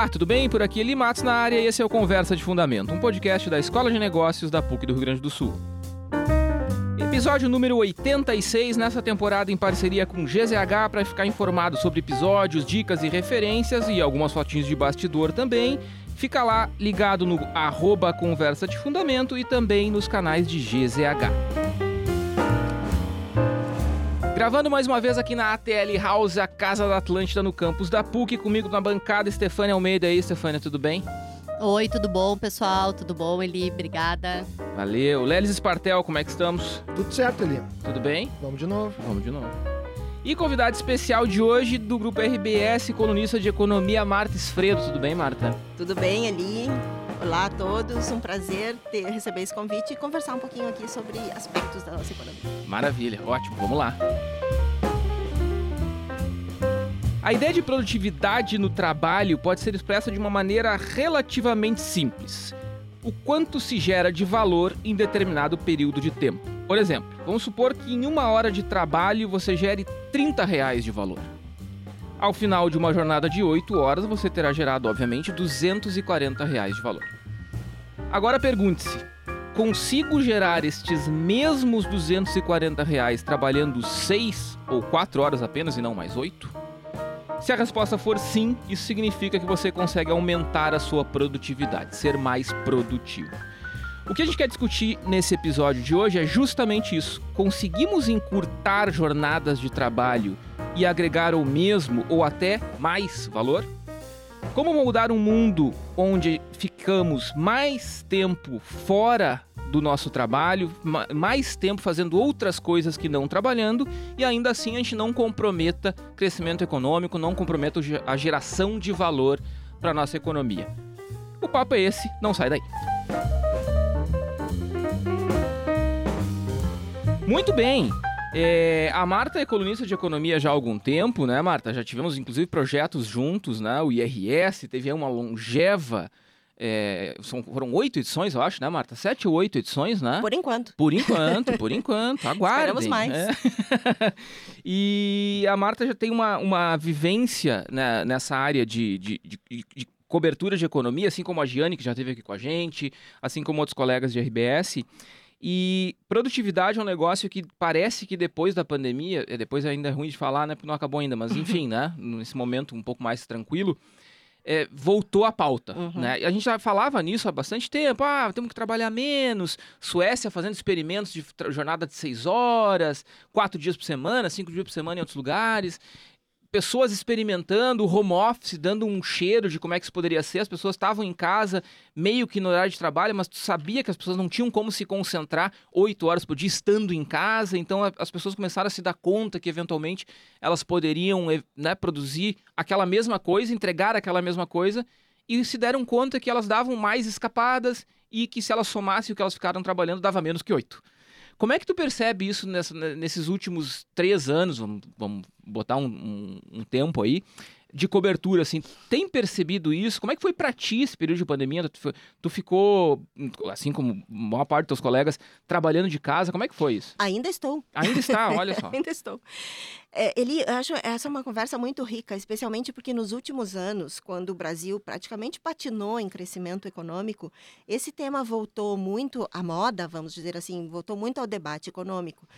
Olá, tudo bem? Por aqui Eli Matos na área e esse é o Conversa de Fundamento, um podcast da Escola de Negócios da PUC do Rio Grande do Sul. Episódio número 86 nessa temporada em parceria com GZH para ficar informado sobre episódios, dicas e referências e algumas fotinhos de bastidor também. Fica lá ligado no arroba Conversa de Fundamento e também nos canais de GZH. Gravando mais uma vez aqui na ATL House, a Casa da Atlântida no campus da PUC, comigo na bancada, Estefânia Almeida. E aí, Estefânia, tudo bem? Oi, tudo bom, pessoal? Tudo bom, Eli? Obrigada. Valeu. Lelis Espartel, como é que estamos? Tudo certo, Eli. Tudo bem? Vamos de novo. Vamos de novo. E convidado especial de hoje do grupo RBS, colunista de economia, Marta Esfredo. Tudo bem, Marta? Tudo bem, Eli. Olá a todos, um prazer ter, receber esse convite e conversar um pouquinho aqui sobre aspectos da nossa economia. Maravilha, ótimo, vamos lá. A ideia de produtividade no trabalho pode ser expressa de uma maneira relativamente simples. O quanto se gera de valor em determinado período de tempo. Por exemplo, vamos supor que em uma hora de trabalho você gere 30 reais de valor. Ao final de uma jornada de 8 horas, você terá gerado, obviamente, 240 reais de valor. Agora pergunte-se: consigo gerar estes mesmos 240 reais trabalhando 6 ou 4 horas apenas e não mais 8? Se a resposta for sim, isso significa que você consegue aumentar a sua produtividade, ser mais produtivo. O que a gente quer discutir nesse episódio de hoje é justamente isso. Conseguimos encurtar jornadas de trabalho e agregar o mesmo ou até mais valor? Como moldar um mundo onde ficamos mais tempo fora do nosso trabalho, mais tempo fazendo outras coisas que não trabalhando e ainda assim a gente não comprometa crescimento econômico, não comprometa a geração de valor para nossa economia. O papo é esse, não sai daí. Muito bem. É, a Marta é colunista de economia já há algum tempo, né, Marta? Já tivemos inclusive projetos juntos, né? O IRS teve uma longeva. É, são, foram oito edições, eu acho, né, Marta? Sete ou oito edições, né? Por enquanto. Por enquanto, por enquanto. Aguardem. Esperamos mais. É. e a Marta já tem uma, uma vivência né, nessa área de, de, de, de cobertura de economia, assim como a Giane, que já esteve aqui com a gente, assim como outros colegas de RBS. E produtividade é um negócio que parece que depois da pandemia, é, depois ainda é ruim de falar, né? Porque não acabou ainda, mas enfim, né? Nesse momento um pouco mais tranquilo, é, voltou à pauta. Uhum. Né? A gente já falava nisso há bastante tempo. Ah, temos que trabalhar menos. Suécia fazendo experimentos de jornada de seis horas, quatro dias por semana, cinco dias por semana em outros lugares pessoas experimentando o home office, dando um cheiro de como é que isso poderia ser. As pessoas estavam em casa, meio que no horário de trabalho, mas tu sabia que as pessoas não tinham como se concentrar oito horas por dia estando em casa. Então as pessoas começaram a se dar conta que eventualmente elas poderiam né, produzir aquela mesma coisa, entregar aquela mesma coisa, e se deram conta que elas davam mais escapadas e que se elas somassem o que elas ficaram trabalhando, dava menos que oito. Como é que tu percebe isso nessa, nesses últimos três anos, vamos, vamos botar um, um, um, tempo aí, de cobertura, assim, tem percebido isso? Como é que foi para ti esse período de pandemia? Tu, tu, ficou, assim como maior parte dos teus colegas, trabalhando de casa, como é que foi isso? Ainda estou. Ainda está, olha só. Ainda estou. É, ele, acho essa é uma conversa muito rica, especialmente porque nos últimos anos, quando o Brasil praticamente patinou em crescimento econômico, esse tema voltou muito à moda, vamos dizer assim, voltou muito ao debate econômico.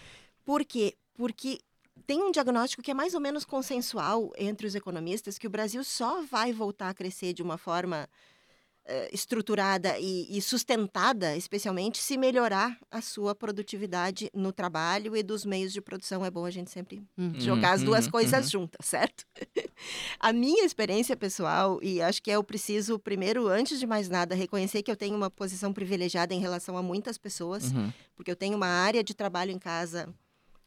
Por quê? Porque tem um diagnóstico que é mais ou menos consensual entre os economistas que o Brasil só vai voltar a crescer de uma forma uh, estruturada e, e, sustentada, especialmente, se melhorar a sua produtividade no trabalho e dos meios de produção. É bom a gente sempre uhum. jogar as duas uhum. coisas uhum. juntas, certo? a minha experiência pessoal, e acho que eu preciso, primeiro, antes de mais nada, reconhecer que eu tenho uma posição privilegiada em relação a muitas pessoas, uhum. porque eu tenho uma área de trabalho em casa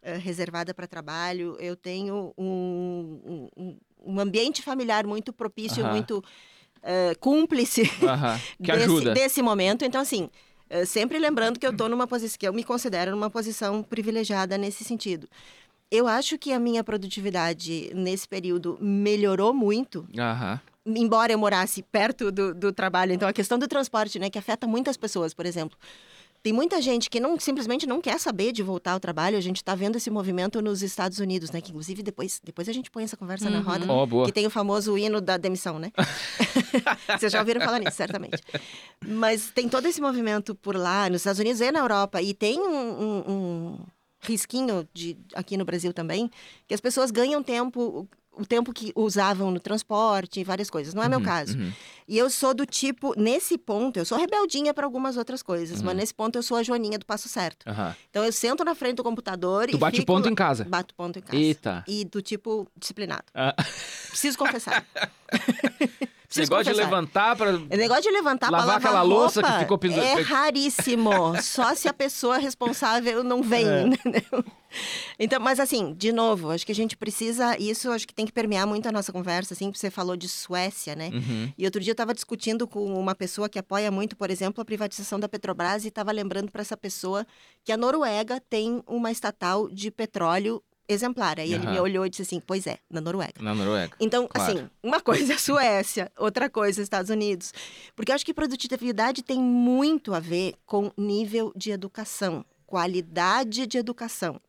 eh, reservada para trabalho, eu tenho um, um, um, ambiente familiar muito propício, uh -huh. muito uh, cúmplice uh -huh. desse, desse, momento. Então, assim, uh, sempre lembrando que eu estou numa posição, que eu me considero numa posição privilegiada nesse sentido. Eu acho que a minha produtividade nesse período melhorou muito. Aham embora eu morasse perto do, do, trabalho, então a questão do transporte, né, que afeta muitas pessoas, por exemplo. Tem muita gente que não simplesmente não quer saber de voltar ao trabalho. A gente está vendo esse movimento nos Estados Unidos, né? Que inclusive depois, depois a gente põe essa conversa na Uhum. roda. Ó, boa. Que tem o famoso hino da demissão, né? Vocês já ouviram falar nisso, certamente. Mas tem todo esse movimento por lá, nos Estados Unidos e na Europa. E tem um, um- um risquinho de, aqui no Brasil também, que as pessoas ganham tempo, o tempo que usavam no transporte várias coisas. Não é meu Uhum, caso. uhum. E eu sou do tipo, nesse ponto, eu sou rebeldinha para algumas outras coisas, Uhum. mas nesse ponto eu sou a Joaninha do passo certo. Então eu sento na frente do computador Tu e bate fico ponto em casa. Bato ponto em casa. Eita. E do tipo disciplinado. Ah, Preciso confessar. Preciso de confessar. levantar pra. O negócio de levantar pra Lavar aquela louça que roupa ficou pendu- É raríssimo. Só se a pessoa responsável não vem, É. entendeu? Então, mas assim, de novo, acho que a gente precisa. Isso acho que tem que permear muito a nossa conversa, assim, você falou de Suécia, né? Uhum. E outro dia eu estava discutindo com uma pessoa que apoia muito, por exemplo, a privatização da Petrobras e estava lembrando para essa pessoa que a Noruega tem uma estatal de petróleo exemplar. Aí ele Aham. me olhou e disse assim: Pois é, na Noruega. Na Noruega. Então, Claro. assim, uma coisa é a Suécia, outra coisa é Estados Unidos. Porque eu acho que produtividade tem muito a ver com nível de educação, qualidade de educação.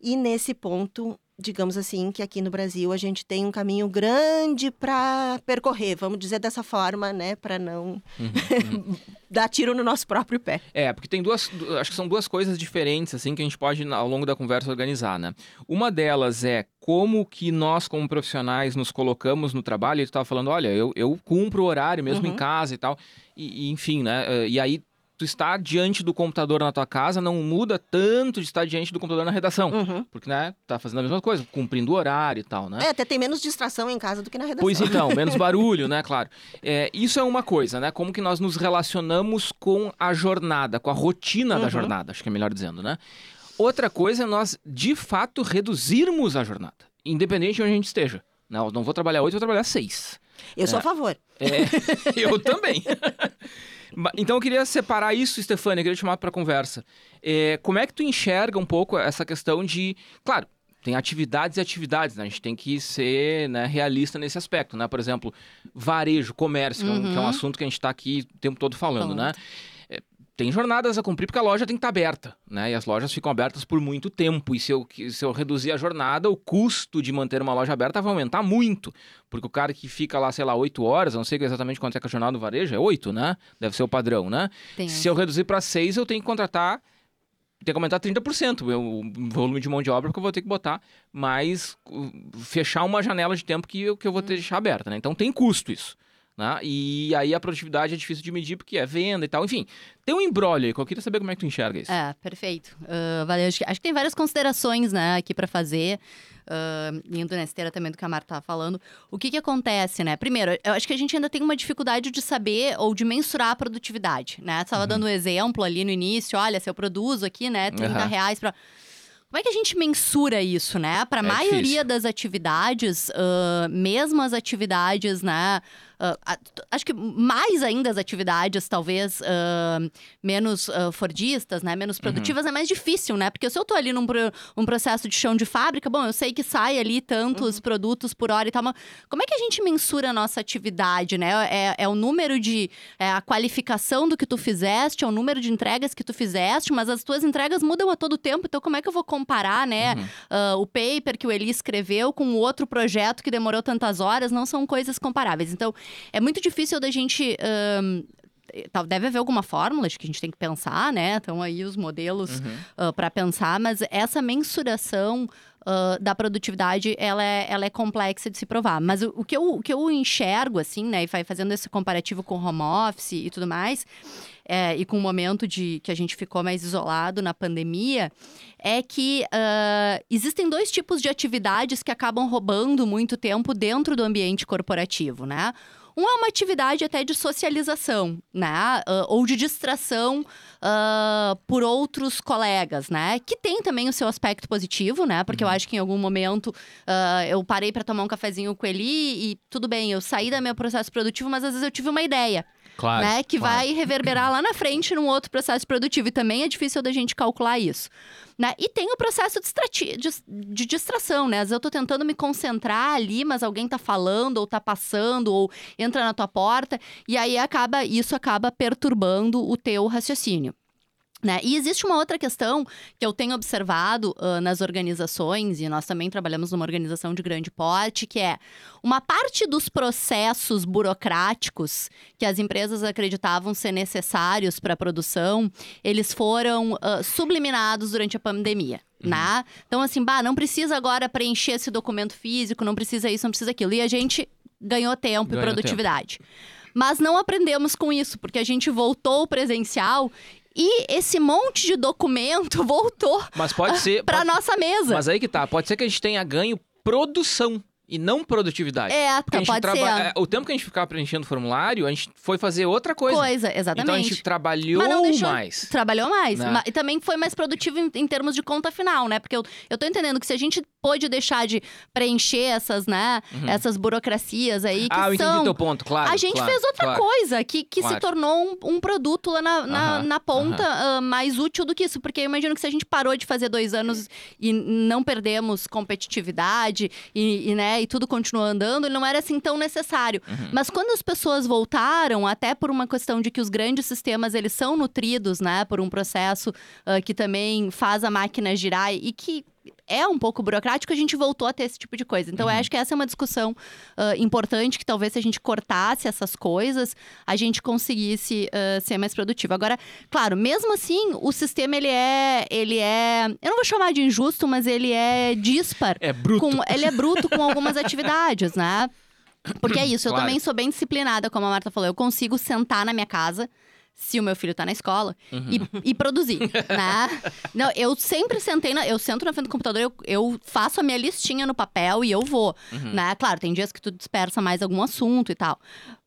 E nesse ponto, digamos assim, que aqui no Brasil a gente tem um caminho grande para percorrer, vamos dizer dessa forma, né, para não Uhum, dar tiro no nosso próprio pé. É, porque tem duas. du- Acho que são duas coisas diferentes, assim, que a gente pode, ao longo da conversa, organizar, né? Uma delas é como que nós, como profissionais, nos colocamos no trabalho. E tu tava falando, olha, eu, eu cumpro o horário mesmo em Uhum. casa e tal. E, e, enfim, né? eh, E aí. Tu estar diante do computador na tua casa não muda tanto de estar diante do computador na redação. Uhum. Porque, né, tá fazendo a mesma coisa, cumprindo o horário e tal, né? É, até tem menos distração em casa do que na redação. Pois então, menos barulho, né? Claro. É, isso é uma coisa, né? Como que nós nos relacionamos com a jornada, com a rotina da Uhum. jornada, acho que é melhor dizendo, né? Outra coisa é nós, de fato, reduzirmos a jornada, independente de onde a gente esteja. Não, não vou trabalhar oito, vou trabalhar seis. Eu sou a favor. É, eu também. Então eu queria separar isso, Stefania, eu queria te chamar para conversa. É, como é que tu enxerga um pouco essa questão de, claro, tem atividades e atividades, né? A gente tem que ser né, realista nesse aspecto, né? Por exemplo, varejo, comércio, que é um- que é um Uhum. assunto que a gente está aqui o tempo todo falando, Falando. né? É, tem jornadas a cumprir porque a loja tem que estar aberta, né? E as lojas ficam abertas por muito tempo. E se eu, se eu reduzir a jornada, o custo de manter uma loja aberta vai aumentar muito. Porque o cara que fica lá, sei lá, 8 horas, não sei exatamente quanto é que a jornada do varejo, é 8, né? Deve ser o padrão, né? Tem Se eu reduzir para 6, eu tenho que contratar, tem que aumentar 30% o volume de mão de obra, porque eu vou ter que botar mais, uh, fechar uma janela de tempo que eu, que eu vou ter que deixar aberta, né? Então tem custo isso. Né? E aí a produtividade é difícil de medir porque é venda e tal. Enfim, tem um embrólio aí que eu queria saber como é que tu enxerga isso. É, perfeito. Ah, valeu. Acho que, acho que tem várias considerações, né, aqui para fazer. ah, indo na esteira também do que a Marta estava falando. O que que acontece, né? Primeiro, eu acho que a gente ainda tem uma dificuldade de saber ou de mensurar a produtividade, né? Você estava dando um exemplo ali no início. Olha, se eu produzo aqui, né, 30 Aham. reais para... Como é que a gente mensura isso, né? Para a É maioria difícil. das atividades, ah, mesmo as atividades, né? T- acho que mais ainda as atividades, talvez, ah, menos ah, fordistas, né? Menos produtivas, é mais difícil, né? Porque se eu tô ali num pro- um processo de chão de fábrica, bom, eu sei que sai ali tantos produtos por hora e tal, mas como é que a gente mensura a nossa atividade, né? É, é o número de... É a qualificação do que tu fizeste, é o número de entregas que tu fizeste, mas as tuas entregas mudam a todo tempo, então como é que eu vou comparar, né? Uhum. o paper que o Eli escreveu com o outro projeto que demorou tantas horas, não são coisas comparáveis. Então, é muito difícil da gente... ahn, tal- Deve haver alguma fórmula, acho que a gente tem que pensar, né? Estão aí os modelos Uhum. para pensar, mas essa mensuração ah, da produtividade, ela é, ela é complexa de se provar. Mas o, o que eu, o que eu enxergo, assim, né? E vai fazendo esse comparativo com home office e tudo mais, é, e com o momento de que a gente ficou mais isolado na pandemia, é que ah, existem dois tipos de atividades que acabam roubando muito tempo dentro do ambiente corporativo, né? Um é uma atividade até de socialização, né? Ah, ou de distração ah, por outros colegas, né? Que tem também o seu aspecto positivo, né? Porque eu acho que em algum momento ah, eu parei para tomar um cafezinho com ele e tudo bem, eu saí do meu processo produtivo, mas às vezes eu tive uma ideia Claro. né? Que claro. vai reverberar lá na frente num outro processo produtivo. E também é difícil da gente calcular isso. Né? E tem o processo de, de distração, né? Às vezes eu tô tentando me concentrar ali, mas alguém tá falando, ou tá passando, ou entra na tua porta, e aí acaba, isso acaba perturbando o teu raciocínio. Né? E existe uma outra questão que eu tenho observado uh, nas organizações, e nós também trabalhamos numa organização de grande porte, que é uma parte dos processos burocráticos que as empresas acreditavam ser necessários para a produção, eles foram uh, subliminados durante a pandemia. Uhum. Né? Então, assim, bah, não precisa agora preencher esse documento físico, não precisa isso, não precisa aquilo. E a gente ganhou tempo ganhou e produtividade. Tempo. Mas não aprendemos com isso, porque a gente voltou presencial e esse monte de documento voltou Mas pode ser para pode... nossa mesa. Mas aí que tá, pode ser que a gente tenha ganho produção e não produtividade. É, Porque a gente pode traba... ser. É, o tempo que a gente ficava preenchendo o formulário, a gente foi fazer outra coisa. Coisa, exatamente. Então a gente trabalhou deixou... mais. Trabalhou mais. Né? E também foi mais produtivo em, em, termos de conta final, né? Porque eu, eu tô entendendo que se a gente pôde deixar de preencher essas, né, uhum. essas burocracias aí que ah, eu são... entendi teu ponto, claro. A gente claro, fez outra claro. coisa que, que claro. se tornou um, um, produto lá na, na, uhum. na ponta uhum. uh, mais útil do que isso. Porque eu imagino que se a gente parou de fazer dois anos e não perdemos competitividade e, e né, e tudo continuando andando, ele não era assim tão necessário. Uhum. Mas quando as pessoas voltaram, até por uma questão de que os grandes sistemas eles são nutridos, né, por um processo uh, que também faz a máquina girar e que é um pouco burocrático, a gente voltou a ter esse tipo de coisa. Então, uhum. eu acho que essa é uma discussão uh, importante, que talvez se a gente cortasse essas coisas, a gente conseguisse uh, ser mais produtivo. Agora, claro, mesmo assim, o sistema, ele é, ele é... Eu não vou chamar de injusto, mas ele é dispar. É bruto. Com, ele é bruto com algumas atividades, né? Porque é isso, eu claro. também sou bem disciplinada, como a Marta falou. Eu consigo sentar na minha casa se o meu filho tá na escola uhum. e, e, produzir, né? Não, eu sempre sentei, na, eu sento na frente do computador, eu, eu, faço a minha listinha no papel e eu vou, uhum. né? Claro, tem dias que tu dispersa mais algum assunto e tal.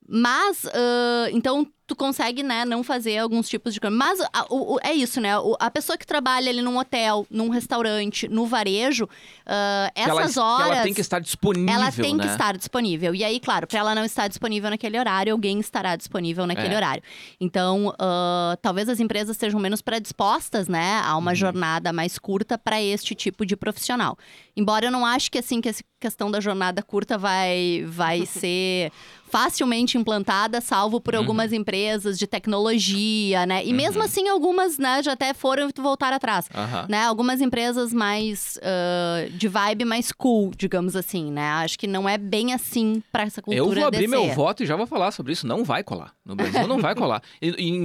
Mas, uh, então, tu consegue, né, não fazer alguns tipos de coisa. Mas a, o, é isso, né? A pessoa que trabalha ali num hotel, num restaurante, no varejo, uh, essas ela, horas. Ela tem que estar disponível. Ela tem né? que estar disponível. E aí, claro, para ela não estar disponível naquele horário, alguém estará disponível naquele é. horário. Então, uh, talvez as empresas sejam menos predispostas, né, a uma uhum. jornada mais curta para este tipo de profissional. Embora eu não acho que assim que essa questão da jornada curta vai vai ser facilmente implantada, salvo por uhum. algumas empresas de tecnologia, né? E uhum. mesmo assim, algumas, né, já até foram voltaram atrás. Uhum. Né? Algumas empresas mais uh, de vibe mais cool, digamos assim, né? Acho que não é bem assim para essa cultura Eu vou abrir meu voto e já vou falar sobre isso. Não vai colar. No Brasil não vai colar. E, e,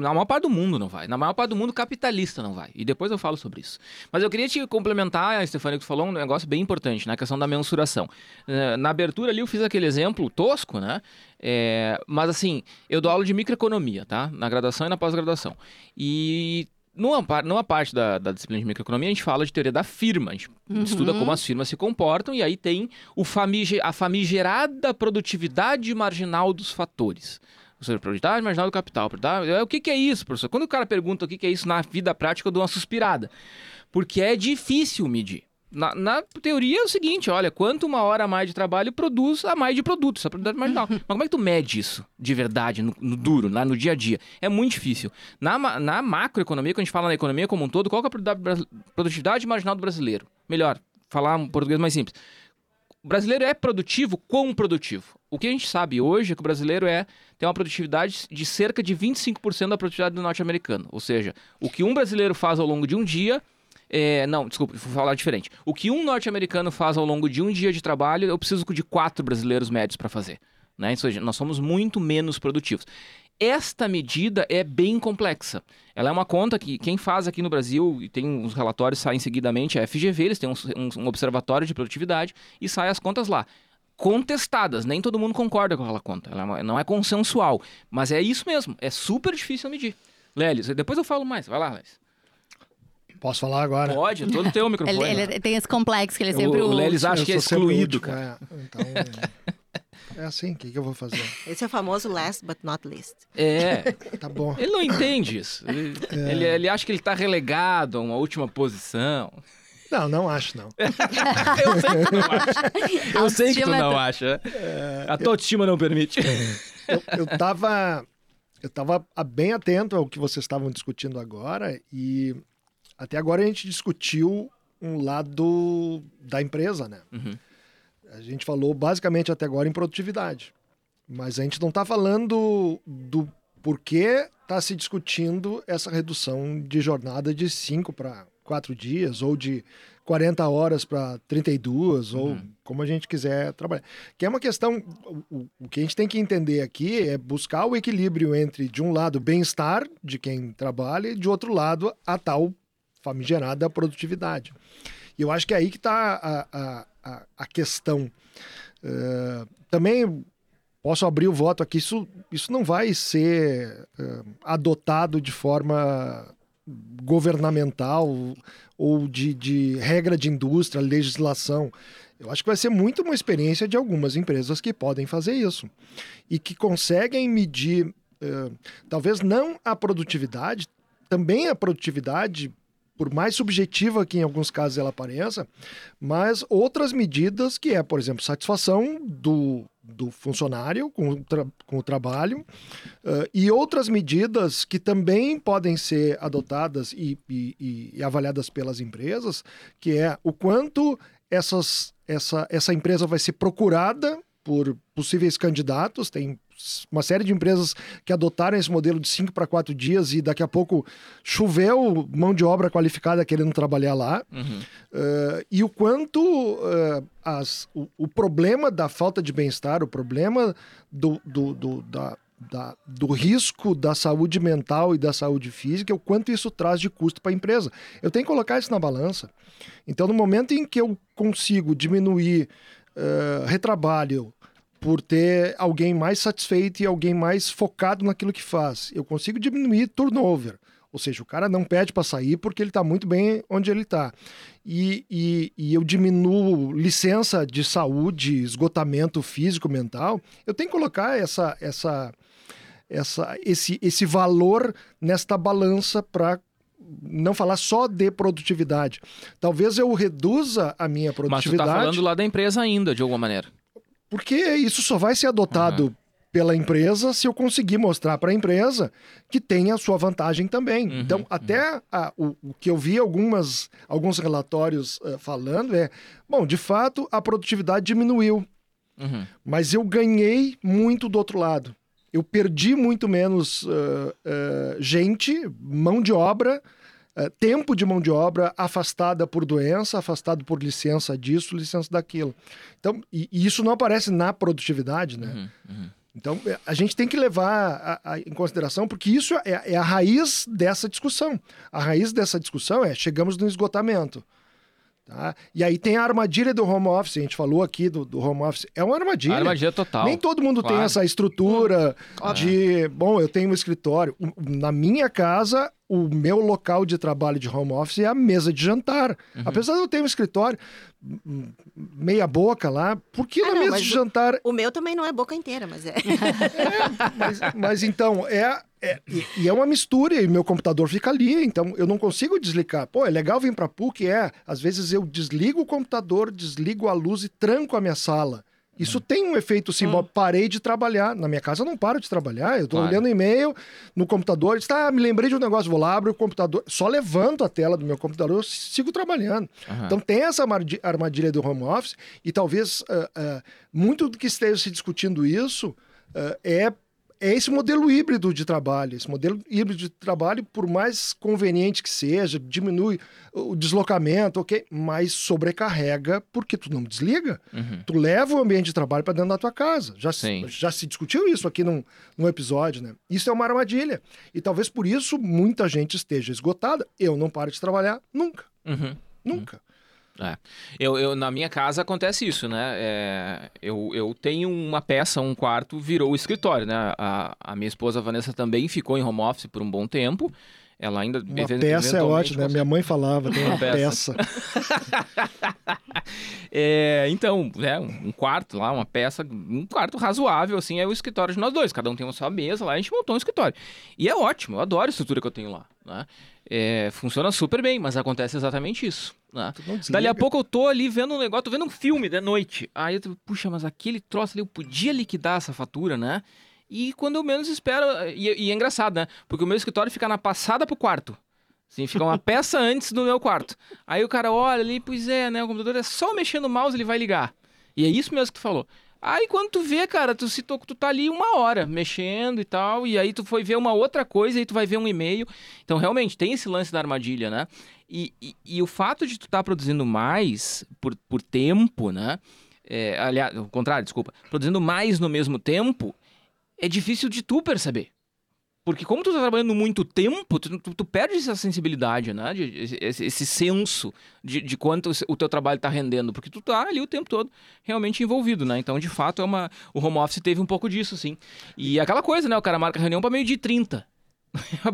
na maior parte do mundo não vai. Na maior parte do mundo capitalista não vai. E depois eu falo sobre isso. Mas eu queria te complementar, Stefania, que tu falou um negócio bem importante, né? A questão da mensuração. Na abertura ali eu fiz aquele exemplo tosco, né? É, mas assim, eu dou aula de microeconomia, tá? Na graduação e na pós-graduação. E numa, numa parte da, da, disciplina de microeconomia, a gente fala de teoria da firma. A gente uhum. estuda como as firmas se comportam e aí tem o famige, a famigerada produtividade marginal dos fatores. Ou seja, produtividade marginal do capital. É, o que, que é isso, professor? Quando o cara pergunta o que, que é isso na vida prática, eu dou uma suspirada. Porque é difícil medir. Na, na, teoria é o seguinte, olha, quanto uma hora a mais de trabalho produz a mais de produto, essa produtividade marginal. Mas como é que tu mede isso de verdade, no, no duro, na, no dia a dia? É muito difícil. Na, na macroeconomia, quando a gente fala na economia como um todo, qual é a produtividade marginal do brasileiro? Melhor, falar um português mais simples. O brasileiro é produtivo, quão produtivo? O que a gente sabe hoje é que o brasileiro é tem uma produtividade de cerca de 25% da produtividade do norte-americano. Ou seja, o que um brasileiro faz ao longo de um dia, é, não, desculpa, vou falar diferente. O que um norte-americano faz ao longo de um dia de trabalho, eu preciso de quatro brasileiros médios para fazer. Né? Ou seja, nós somos muito menos produtivos. Esta medida é bem complexa. Ela é uma conta que quem faz aqui no Brasil, e tem uns relatórios saem seguidamente, é a FGV, eles têm um, um, um observatório de produtividade e saem as contas lá contestadas. Nem todo mundo concorda com aquela conta. Ela é não é consensual. Mas é isso mesmo. É super difícil medir. Lélis, depois eu falo mais. Vai lá, Lélis. Posso falar agora? Pode, todo teu microfone. ele, ele tem esse complexo que ele sempre o, o Lelis acha que é excluído, cara. É, então, é, é assim, o que, que, eu vou fazer? Esse é o famoso last but not least. É. tá bom. Ele não entende isso. Ele, é. ele, ele acha que ele tá relegado a uma última posição. Não, não acho, não. eu sei que tu não acha. Eu sei que tu não acha. É, a tua autoestima não permite. Eu, eu tava... Eu estava bem atento ao que vocês estavam discutindo agora e até agora a gente discutiu um lado da empresa, né? Uhum. A gente falou basicamente até agora em produtividade. Mas a gente não está falando do por que está se discutindo essa redução de jornada de 5 para 4 dias, ou de 40 horas para 32, uhum. ou como a gente quiser trabalhar. Que é uma questão. O, o, que a gente tem que entender aqui é buscar o equilíbrio entre, de um lado, bem-estar de quem trabalha, e de outro lado, a tal famigerada produtividade. E eu acho que é aí que está a, a, a, questão. Uh, também posso abrir o voto aqui, isso, isso não vai ser uh, adotado de forma governamental ou de, de regra de indústria, legislação. Eu acho que vai ser muito uma experiência de algumas empresas que podem fazer isso e que conseguem medir, uh, talvez não a produtividade, também a produtividade por mais subjetiva que em alguns casos ela pareça, mas outras medidas que é, por exemplo, satisfação do, do funcionário com o, com o trabalho uh, e outras medidas que também podem ser adotadas e, e, e, avaliadas pelas empresas, que é o quanto essas, essa, essa empresa vai ser procurada por possíveis candidatos, tem uma série de empresas que adotaram esse modelo de 5 para 4 dias e daqui a pouco choveu mão de obra qualificada querendo trabalhar lá. Uhum. Uh, e o quanto uh, as, o, o, problema da falta de bem-estar, o problema do, do, do da, da, do risco da saúde mental e da saúde física, o quanto isso traz de custo para a empresa. Eu tenho que colocar isso na balança. Então, no momento em que eu consigo diminuir uh, retrabalho, por ter alguém mais satisfeito e alguém mais focado naquilo que faz. Eu consigo diminuir turnover. Ou seja, o cara não pede para sair porque ele está muito bem onde ele está. E, e, e, eu diminuo licença de saúde, esgotamento físico, mental. Eu tenho que colocar essa, essa, essa, esse, esse valor nesta balança para não falar só de produtividade. Talvez eu reduza a minha produtividade. Mas você está falando lá da empresa ainda, de alguma maneira. Porque isso só vai ser adotado uhum. pela empresa se eu conseguir mostrar para a empresa que tem a sua vantagem também. Uhum, então, até uhum. a, o, o, que eu vi algumas, alguns relatórios uh, falando é: bom, de fato, a produtividade diminuiu, uhum. mas eu ganhei muito do outro lado. Eu perdi muito menos uh, uh, gente, mão de obra, é, tempo de mão de obra afastada por doença, afastado por licença disso, licença daquilo. Então, e, e isso não aparece na produtividade, né? Uhum, uhum. Então, é, a gente tem que levar a, a, em consideração, porque isso é, é, a raiz dessa discussão. A raiz dessa discussão é chegamos no esgotamento. Tá? E aí tem a armadilha do home office, a gente falou aqui do, do home office, é uma armadilha. armadilha total. Nem todo mundo claro. tem essa estrutura hum, de, bom, eu tenho um escritório. Na minha casa, o meu local de trabalho de home office é a mesa de jantar. Uhum. Apesar de eu ter um escritório meia boca lá, por que ah, na não, mesa de jantar... O, o, meu também não é boca inteira, mas é... é mas, mas, então, é... é e, e, é uma mistura, e meu computador fica ali, então eu não consigo desligar. Pô, é legal vir pra PUC, é. Às vezes eu desligo o computador, desligo a luz e tranco a minha sala. Isso tem um efeito simbólico. Hum. Parei de trabalhar. Na minha casa eu não paro de trabalhar. Eu tô claro. olhando e-mail no computador. Está, ah, me lembrei de um negócio, vou lá, abro o computador. Só levanto a tela do meu computador, eu sigo trabalhando. Uhum. Então tem essa armadilha do home office e talvez uh, uh, muito do que esteja se discutindo isso uh, é é esse modelo híbrido de trabalho. Esse modelo híbrido de trabalho, por mais conveniente que seja, diminui o deslocamento, ok, mas sobrecarrega porque tu não desliga. Uhum. Tu leva o ambiente de trabalho para dentro da tua casa. Já, se, já se discutiu isso aqui num, num episódio, né? Isso é uma armadilha. E talvez por isso muita gente esteja esgotada. Eu não paro de trabalhar nunca. Uhum. Nunca. Uhum. É. Eu, eu, na minha casa acontece isso, né? É, eu, eu tenho uma peça, um quarto, virou escritório, né? A, a minha esposa Vanessa também ficou em home office por um bom tempo. Ela ainda. Uma peça é ótimo, né? Minha mãe falava, tem uma peça. é, então, né, um quarto lá, uma peça, um quarto razoável, assim, é o escritório de nós dois. Cada um tem uma sua mesa lá, a gente montou um escritório. E é ótimo, eu adoro a estrutura que eu tenho lá. Né? É, funciona super bem, mas acontece exatamente isso. Né? Dali a pouco eu tô ali vendo um negócio, tô vendo um filme de noite. Aí eu tô, puxa, mas aquele troço ali eu podia liquidar essa fatura, né? E quando eu menos espero. E, e, é engraçado, né? Porque o meu escritório fica na passada pro quarto. Assim, fica uma peça antes do meu quarto. Aí o cara olha ali, pois é, né? O computador é só mexendo o mouse, ele vai ligar. E é isso mesmo que tu falou. Aí quando tu vê, cara, tu, se tu, tu tá ali uma hora mexendo e tal, e aí tu foi ver uma outra coisa e tu vai ver um e-mail. Então, realmente, tem esse lance da armadilha, né? E, e, e o fato de tu estar tá produzindo mais por, por tempo, né? É, aliás, o contrário, desculpa. Produzindo mais no mesmo tempo, é difícil de tu perceber. Porque como tu tá trabalhando muito tempo, tu, tu, tu perde essa sensibilidade, né? De, esse, esse, senso de, de quanto o teu trabalho tá rendendo. Porque tu tá ali o tempo todo realmente envolvido, né? Então, de fato, é uma... o home office teve um pouco disso, sim. E aquela coisa, né? O cara marca reunião para meio de 30.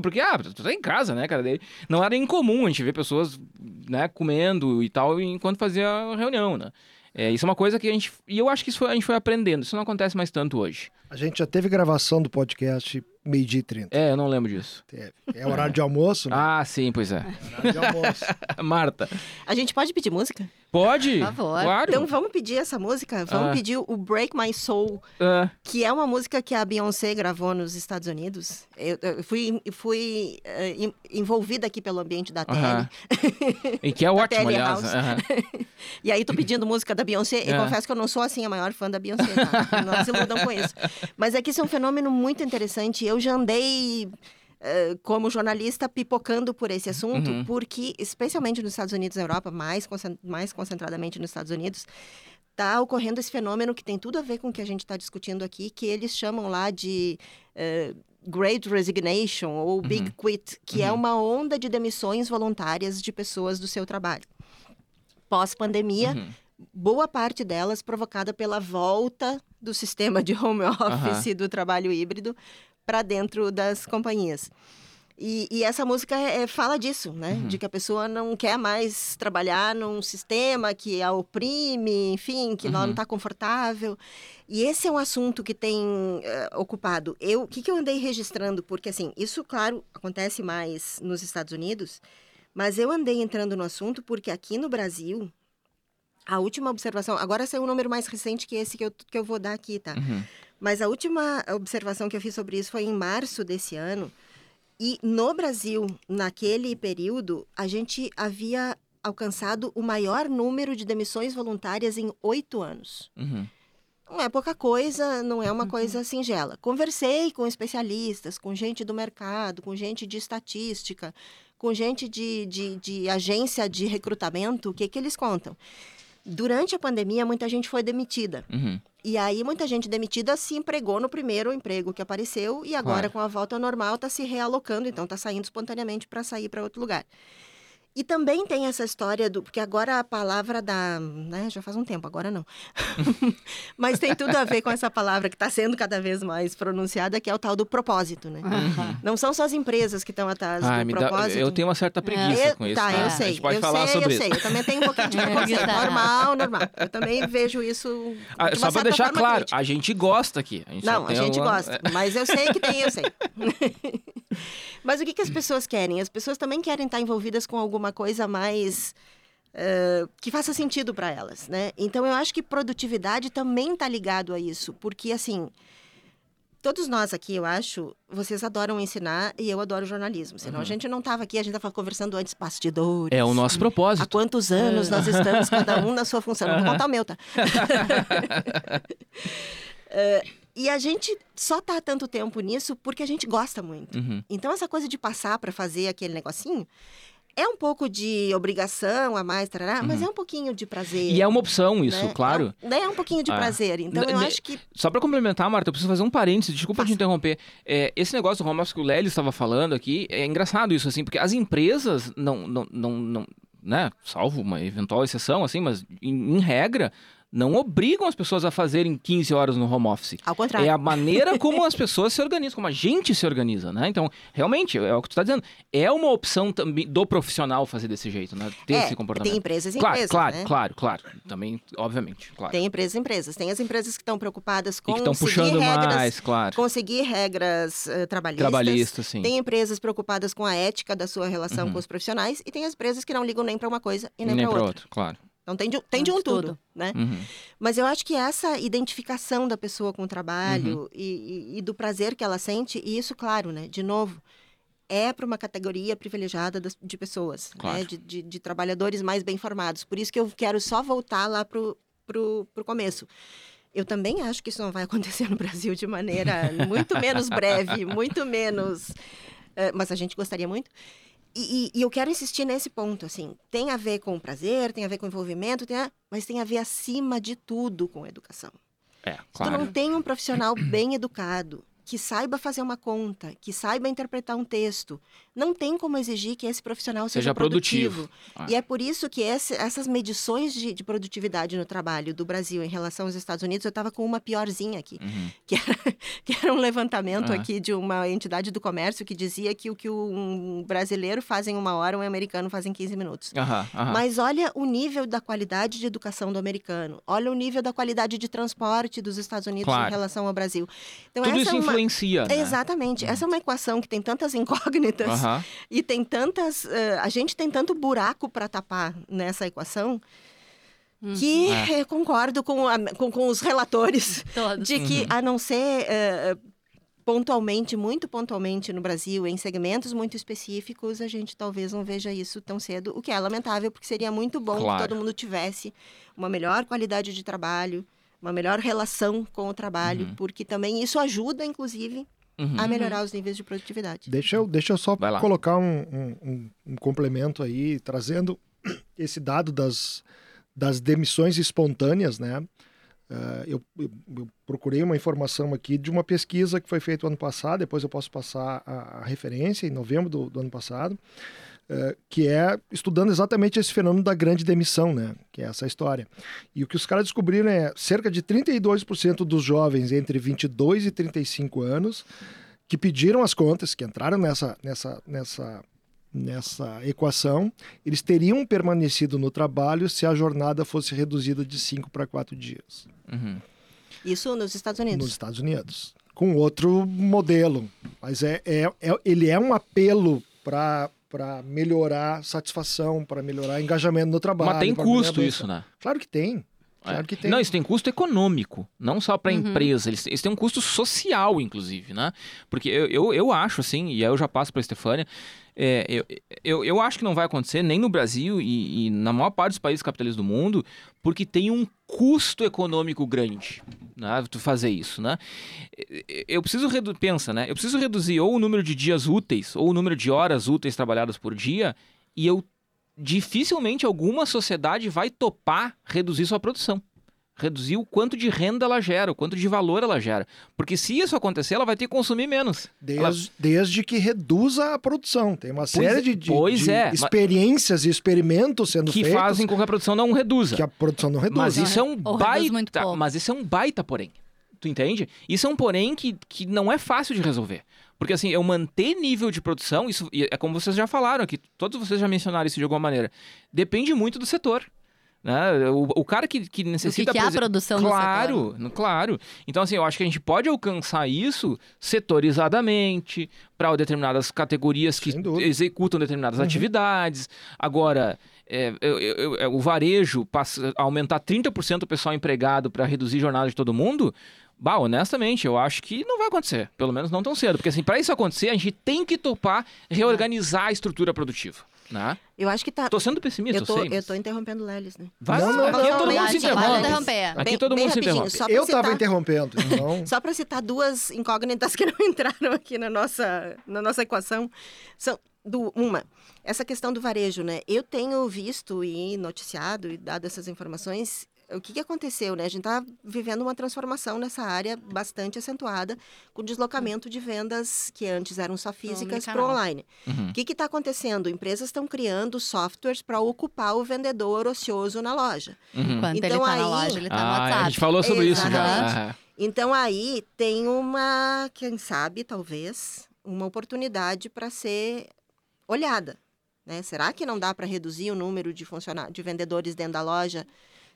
Porque, ah, tu tá em casa, né, cara? Não era incomum a gente ver pessoas, né, comendo e tal enquanto fazia a reunião, né? É, isso é uma coisa que a gente. E eu acho que isso foi, a gente foi aprendendo. Isso não acontece mais tanto hoje. A gente já teve gravação do podcast meio-dia e 30. É, eu não lembro disso. Teve. É horário de almoço, né? Ah, sim, pois é. é horário de almoço. Marta. A gente pode pedir música? Pode. Por favor. Claro. Então vamos pedir essa música? Vamos ah. pedir o Break My Soul, ah. que é uma música que a Beyoncé gravou nos Estados Unidos. Eu, eu fui, fui uh, envolvida aqui pelo ambiente da TL. Uh -huh. E que é ótimo, aliás. Uh -huh. e aí tô pedindo música da Beyoncé e confesso que eu não sou assim a maior fã da Beyoncé, tá? Não se iludam com isso. Mas é que isso é um fenômeno muito interessante. Eu já andei Uh, como jornalista pipocando por esse assunto, uhum. porque, especialmente nos Estados Unidos e Europa, mais, mais concentradamente nos Estados Unidos, está ocorrendo esse fenômeno que tem tudo a ver com o que a gente está discutindo aqui, que eles chamam lá de uh, Great Resignation ou uhum. Big Quit, que é uhum. é uma onda de demissões voluntárias de pessoas do seu trabalho. Pós-pandemia, uhum. boa parte delas provocada pela volta do sistema de home office e do trabalho híbrido para dentro das companhias. E, e, essa música é, fala disso, né? Uhum. De que a pessoa não quer mais trabalhar num sistema que a oprime, enfim, que uhum. não está confortável. E esse é um assunto que tem uh, ocupado. Eu, o que, que eu andei registrando? Porque, assim, isso, claro, acontece mais nos Estados Unidos, mas eu andei entrando no assunto porque aqui no Brasil, a última observação... Agora saiu um número mais recente que esse que eu, que eu vou dar aqui, tá? Uhum. Mas a última observação que eu fiz sobre isso foi em março desse ano. E no Brasil, naquele período, a gente havia alcançado o maior número de demissões voluntárias em oito anos. Uhum. Não é pouca coisa, não é uma uhum. coisa singela. Conversei com especialistas, com gente do mercado, com gente de estatística, com gente de, de, de agência de recrutamento. O que, que eles contam? Durante a pandemia, muita gente foi demitida. Uhum. E aí, muita gente demitida se empregou no primeiro emprego que apareceu e agora, claro. com a volta ao normal, está se realocando, então está saindo espontaneamente para sair para outro lugar. E também tem essa história do. Porque agora a palavra da. Né, já faz um tempo, agora não. Mas tem tudo a ver com essa palavra que está sendo cada vez mais pronunciada, que é o tal do propósito, né? Uhum. Não são só as empresas que estão atrás Ai, do propósito. Dá, eu tenho uma certa preguiça é. com isso. Tá, né? eu sei. A gente pode eu falar sei, sobre eu isso. sei. Eu também tenho um pouquinho de preconceito. normal, normal. Eu também vejo isso. Ah, só para deixar claro, crítica. a gente gosta aqui. A gente não, a gente uma... gosta. Mas eu sei que tem, eu sei. Mas o que, que as pessoas querem? As pessoas também querem estar envolvidas com alguma coisa mais. Uh, que faça sentido para elas, né? Então eu acho que produtividade também está ligado a isso, porque assim, todos nós aqui, eu acho, vocês adoram ensinar e eu adoro jornalismo. Senão uhum. a gente não estava aqui, a gente estava conversando antes bastidores. É o nosso propósito. Há quantos anos é. nós estamos, cada um na sua função. Uhum. Vou contar o meu, tá? uh, E a gente só tá há tanto tempo nisso porque a gente gosta muito. Uhum. Então, essa coisa de passar para fazer aquele negocinho é um pouco de obrigação a mais, tarará, uhum. mas é um pouquinho de prazer. E é uma opção isso, né? claro. É, um, é um pouquinho de ah. prazer. Então, eu acho que... Só para complementar, Marta, eu preciso fazer um parênteses, desculpa Faça. te interromper. É, esse negócio do home office que o Lélio estava falando aqui, é engraçado isso, assim, porque as empresas não, não, não, não né, salvo uma eventual exceção, assim, mas em, em regra não obrigam as pessoas a fazerem 15 horas no home office. Ao contrário. É a maneira como as pessoas se organizam, como a gente se organiza, né? Então, realmente, é o que tu está dizendo. É uma opção também do profissional fazer desse jeito, né? Ter é, esse comportamento. Tem empresas e claro, empresas, Claro, né? claro, claro. Também, obviamente, claro. Tem empresas e empresas. Tem as empresas que estão preocupadas com e que estão puxando regras, mais, claro. conseguir regras uh, trabalhistas. Trabalhistas, sim. Tem empresas preocupadas com a ética da sua relação uhum. com os profissionais e tem as empresas que não ligam nem para uma coisa e nem, nem para outra. outra. Claro. Então tem de, tem de um tudo, tudo né? Uhum. Mas eu acho que essa identificação da pessoa com o trabalho uhum. e, e, e, do prazer que ela sente, e isso, claro, né? De novo, é para uma categoria privilegiada de pessoas, claro. né? De, de, de, trabalhadores mais bem formados. Por isso que eu quero só voltar lá pro, pro, pro começo. Eu também acho que isso não vai acontecer no Brasil de maneira muito menos breve, muito menos. eh, mas a gente gostaria muito. E, e- e eu quero insistir nesse ponto, assim, tem a ver com prazer, tem a ver com envolvimento, tem a- mas tem a ver acima de tudo com educação. É, Se tu claro. não tem um profissional bem educado, que saiba fazer uma conta, que saiba interpretar um texto, não tem como exigir que esse profissional seja, Seja produtivo. Ah. E é por isso que esse- essas medições de, de produtividade no trabalho do Brasil em relação aos Estados Unidos, eu estava com uma piorzinha aqui, Uhum. que era, que era um levantamento Ah. aqui de uma entidade do comércio que dizia que o que um brasileiro faz em uma hora, um americano faz em 15 minutos. Aham, aham. Mas olha o nível da qualidade de educação do americano. Olha o nível da qualidade de transporte dos Estados Unidos Claro. em relação ao Brasil. Então, Tudo essa é uma... influencia, né? Exatamente. Essa é uma equação que tem tantas incógnitas Aham. e tem tantas. eh, a gente tem tanto buraco para tapar nessa equação que É. eu concordo com, a- com, com os relatores Todos. de que, Uhum. a não ser eh, pontualmente, muito pontualmente no Brasil, em segmentos muito específicos, a gente talvez não veja isso tão cedo, o que é lamentável, porque seria muito bom Claro. que todo mundo tivesse uma melhor qualidade de trabalho, uma melhor relação com o trabalho, Uhum. porque também isso ajuda, inclusive, Uhum. a melhorar os níveis de produtividade. Deixa eu, deixa eu só colocar um, um- um- complemento aí, trazendo esse dado das, das demissões espontâneas, né? Ah, eu, eu- eu procurei uma informação aqui de uma pesquisa que foi feita ano passado, depois eu posso passar a, a referência, em novembro do, do ano passado, eh, que é estudando exatamente esse fenômeno da grande demissão, né? Que é essa história. E o que os caras descobriram é cerca de 32% dos jovens entre 22 e 35 anos que pediram as contas, que entraram nessa, nessa, nessa, nessa equação, eles teriam permanecido no trabalho se a jornada fosse reduzida de 5 para 4 dias Uhum. Isso nos Estados Unidos. nos Estados Unidos. Com outro modelo. Mas é, é, é- ele é um apelo para melhorar satisfação, para melhorar engajamento no trabalho. Mas tem custo isso, né? Claro que tem. Claro É. que tem. Não, isso tem custo econômico, não só para a Uhum. empresa. Eles, eles têm um custo social, inclusive, né? Porque eu, eu, eu acho, assim, e aí eu já passo para a Estefânia, é, eu, eu, eu acho que não vai acontecer nem no Brasil e, e na maior parte dos países capitalistas do mundo, porque tem um custo econômico grande, né? Tu fazer isso, né? Eu preciso redu pensa, né? Eu preciso reduzir ou o número de dias úteis ou o número de horas úteis trabalhadas por dia e eu dificilmente alguma sociedade vai topar reduzir sua produção. Reduzir o quanto de renda ela gera, o quanto de valor ela gera. Porque se isso acontecer, ela vai ter que consumir menos. Desde, desde que reduza a produção. Tem uma série de, de- pois de é, experiências e experimentos sendo que feitos fazem com que a produção não reduza. que a produção não reduz. Mas isso é um baita. pouco. Mas isso é um baita, porém. Tu entende? Isso é um porém que, que não é fácil de resolver. Porque assim, eu manter nível de produção, isso é como vocês já falaram aqui, todos vocês já mencionaram isso de alguma maneira. Depende muito do setor. Né? O, o cara que, que O que, necessita que é a produção do setor? Claro, claro. Então, assim, eu acho que a gente pode alcançar isso setorizadamente, para determinadas categorias que executam determinadas Uhum. atividades. Agora, é, eu- eu- eu- o varejo passa, aumentar 30% o pessoal empregado para reduzir jornada de todo mundo. Bah, honestamente, eu acho que não vai acontecer. Pelo menos não tão cedo. Porque, assim, para isso acontecer, a gente tem que topar reorganizar a estrutura produtiva. Né? Eu acho que tá. Tô sendo pessimista, Eu eu, tô, sei. eu mas- tô interrompendo o Lelis, né? Vai, Não, não, aqui não, todo não, mundo se interrompe. Aqui Bem- todo mundo se interrompe. Eu estava citar- interrompendo, então... Só para citar duas incógnitas que não entraram aqui na nossa, na nossa equação. São do, uma, essa questão do varejo, né? Eu tenho visto e noticiado e dado essas informações. O que, que aconteceu, né? A gente está vivendo uma transformação nessa área bastante acentuada, com deslocamento de vendas que antes eram só físicas para online. Uhum. O que está acontecendo? Empresas estão criando softwares para ocupar o vendedor ocioso na loja. Uhum. Enquanto ele Então tá aí- na loja, ele tá no Ah, WhatsApp. a gente falou sobre isso já. Exatamente. Ah, Então aí tem uma, quem sabe, talvez, uma oportunidade para ser olhada. Né? Será que não dá para reduzir o número de, funcionários, de vendedores dentro da loja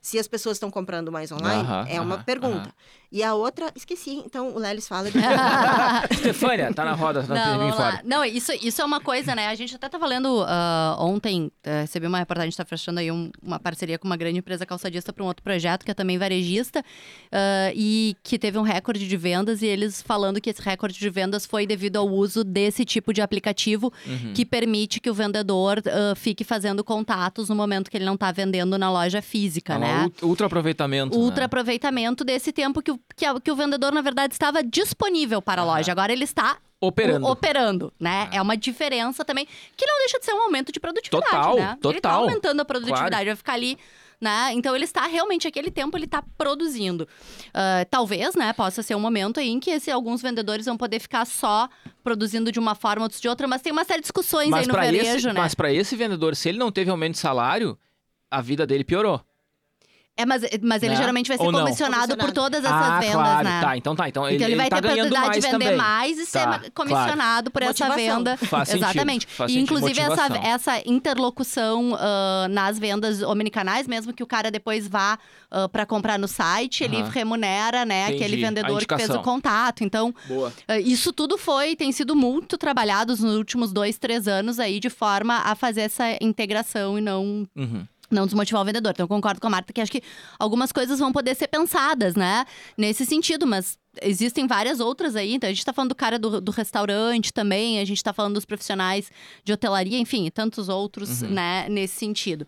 se as pessoas estão comprando mais online? Aham, é uma aham, pergunta. aham. E a outra, esqueci. Então o Lelis fala de Estefânia, tá na roda, tá Não, vamos fora. lá. Não, isso, isso é uma coisa, né? A gente até tá falando ah, ontem, eh, recebi uma reportagem, a gente tá fechando aí um- uma parceria com uma grande empresa calçadista para um outro projeto, que é também varejista, ah, e que teve um recorde de vendas, e eles falando que esse recorde de vendas foi devido ao uso desse tipo de aplicativo Uhum. que permite que o vendedor ah, fique fazendo contatos no momento que ele não tá vendendo na loja física, né? né? ult- ultra aproveitamento. ultra né? aproveitamento desse tempo que o, que, a- que o vendedor, na verdade, estava disponível para a loja. Agora ele está Operando. o- operando, né? Ah. É uma diferença também, que não deixa de ser um aumento de produtividade, Total, né? Ele tá total. aumentando a produtividade, vai ficar ali, né? Então ele está realmente, aquele tempo, ele está produzindo. Ah, talvez, né, possa ser um momento aí em que esse, alguns vendedores vão poder ficar só produzindo de uma forma ou de outra, mas tem uma série de discussões Mas aí no para varejo, esse, né? mas pra esse vendedor, se ele não teve aumento de salário, a vida dele piorou. É, mas, mas ele Né? geralmente vai ser não? comissionado por Comissionado. todas essas ah, vendas, claro. né? Tá, então tá. Então, Então ele, vai tá ter ganhando possibilidade mais de vender também. mais e Tá, ser comissionado por essa Motivação. venda. Faz Exatamente. faz e inclusive essa, Motivação. essa interlocução ah, nas vendas omnicanais, mesmo que o cara depois vá para comprar no site, ele Aham. remunera, né, Entendi. aquele vendedor que fez o contato. Então, Boa. ah, isso tudo foi, tem sido muito trabalhado nos últimos dois, três anos aí, de forma a fazer essa integração e não Uhum. Não desmotivar o vendedor. Então, eu concordo com a Marta que acho que algumas coisas vão poder ser pensadas, né? Nesse sentido, mas existem várias outras aí. Então, a gente tá falando do cara do, do restaurante também, a gente tá falando dos profissionais de hotelaria, enfim, e tantos outros, Uhum. né, nesse sentido.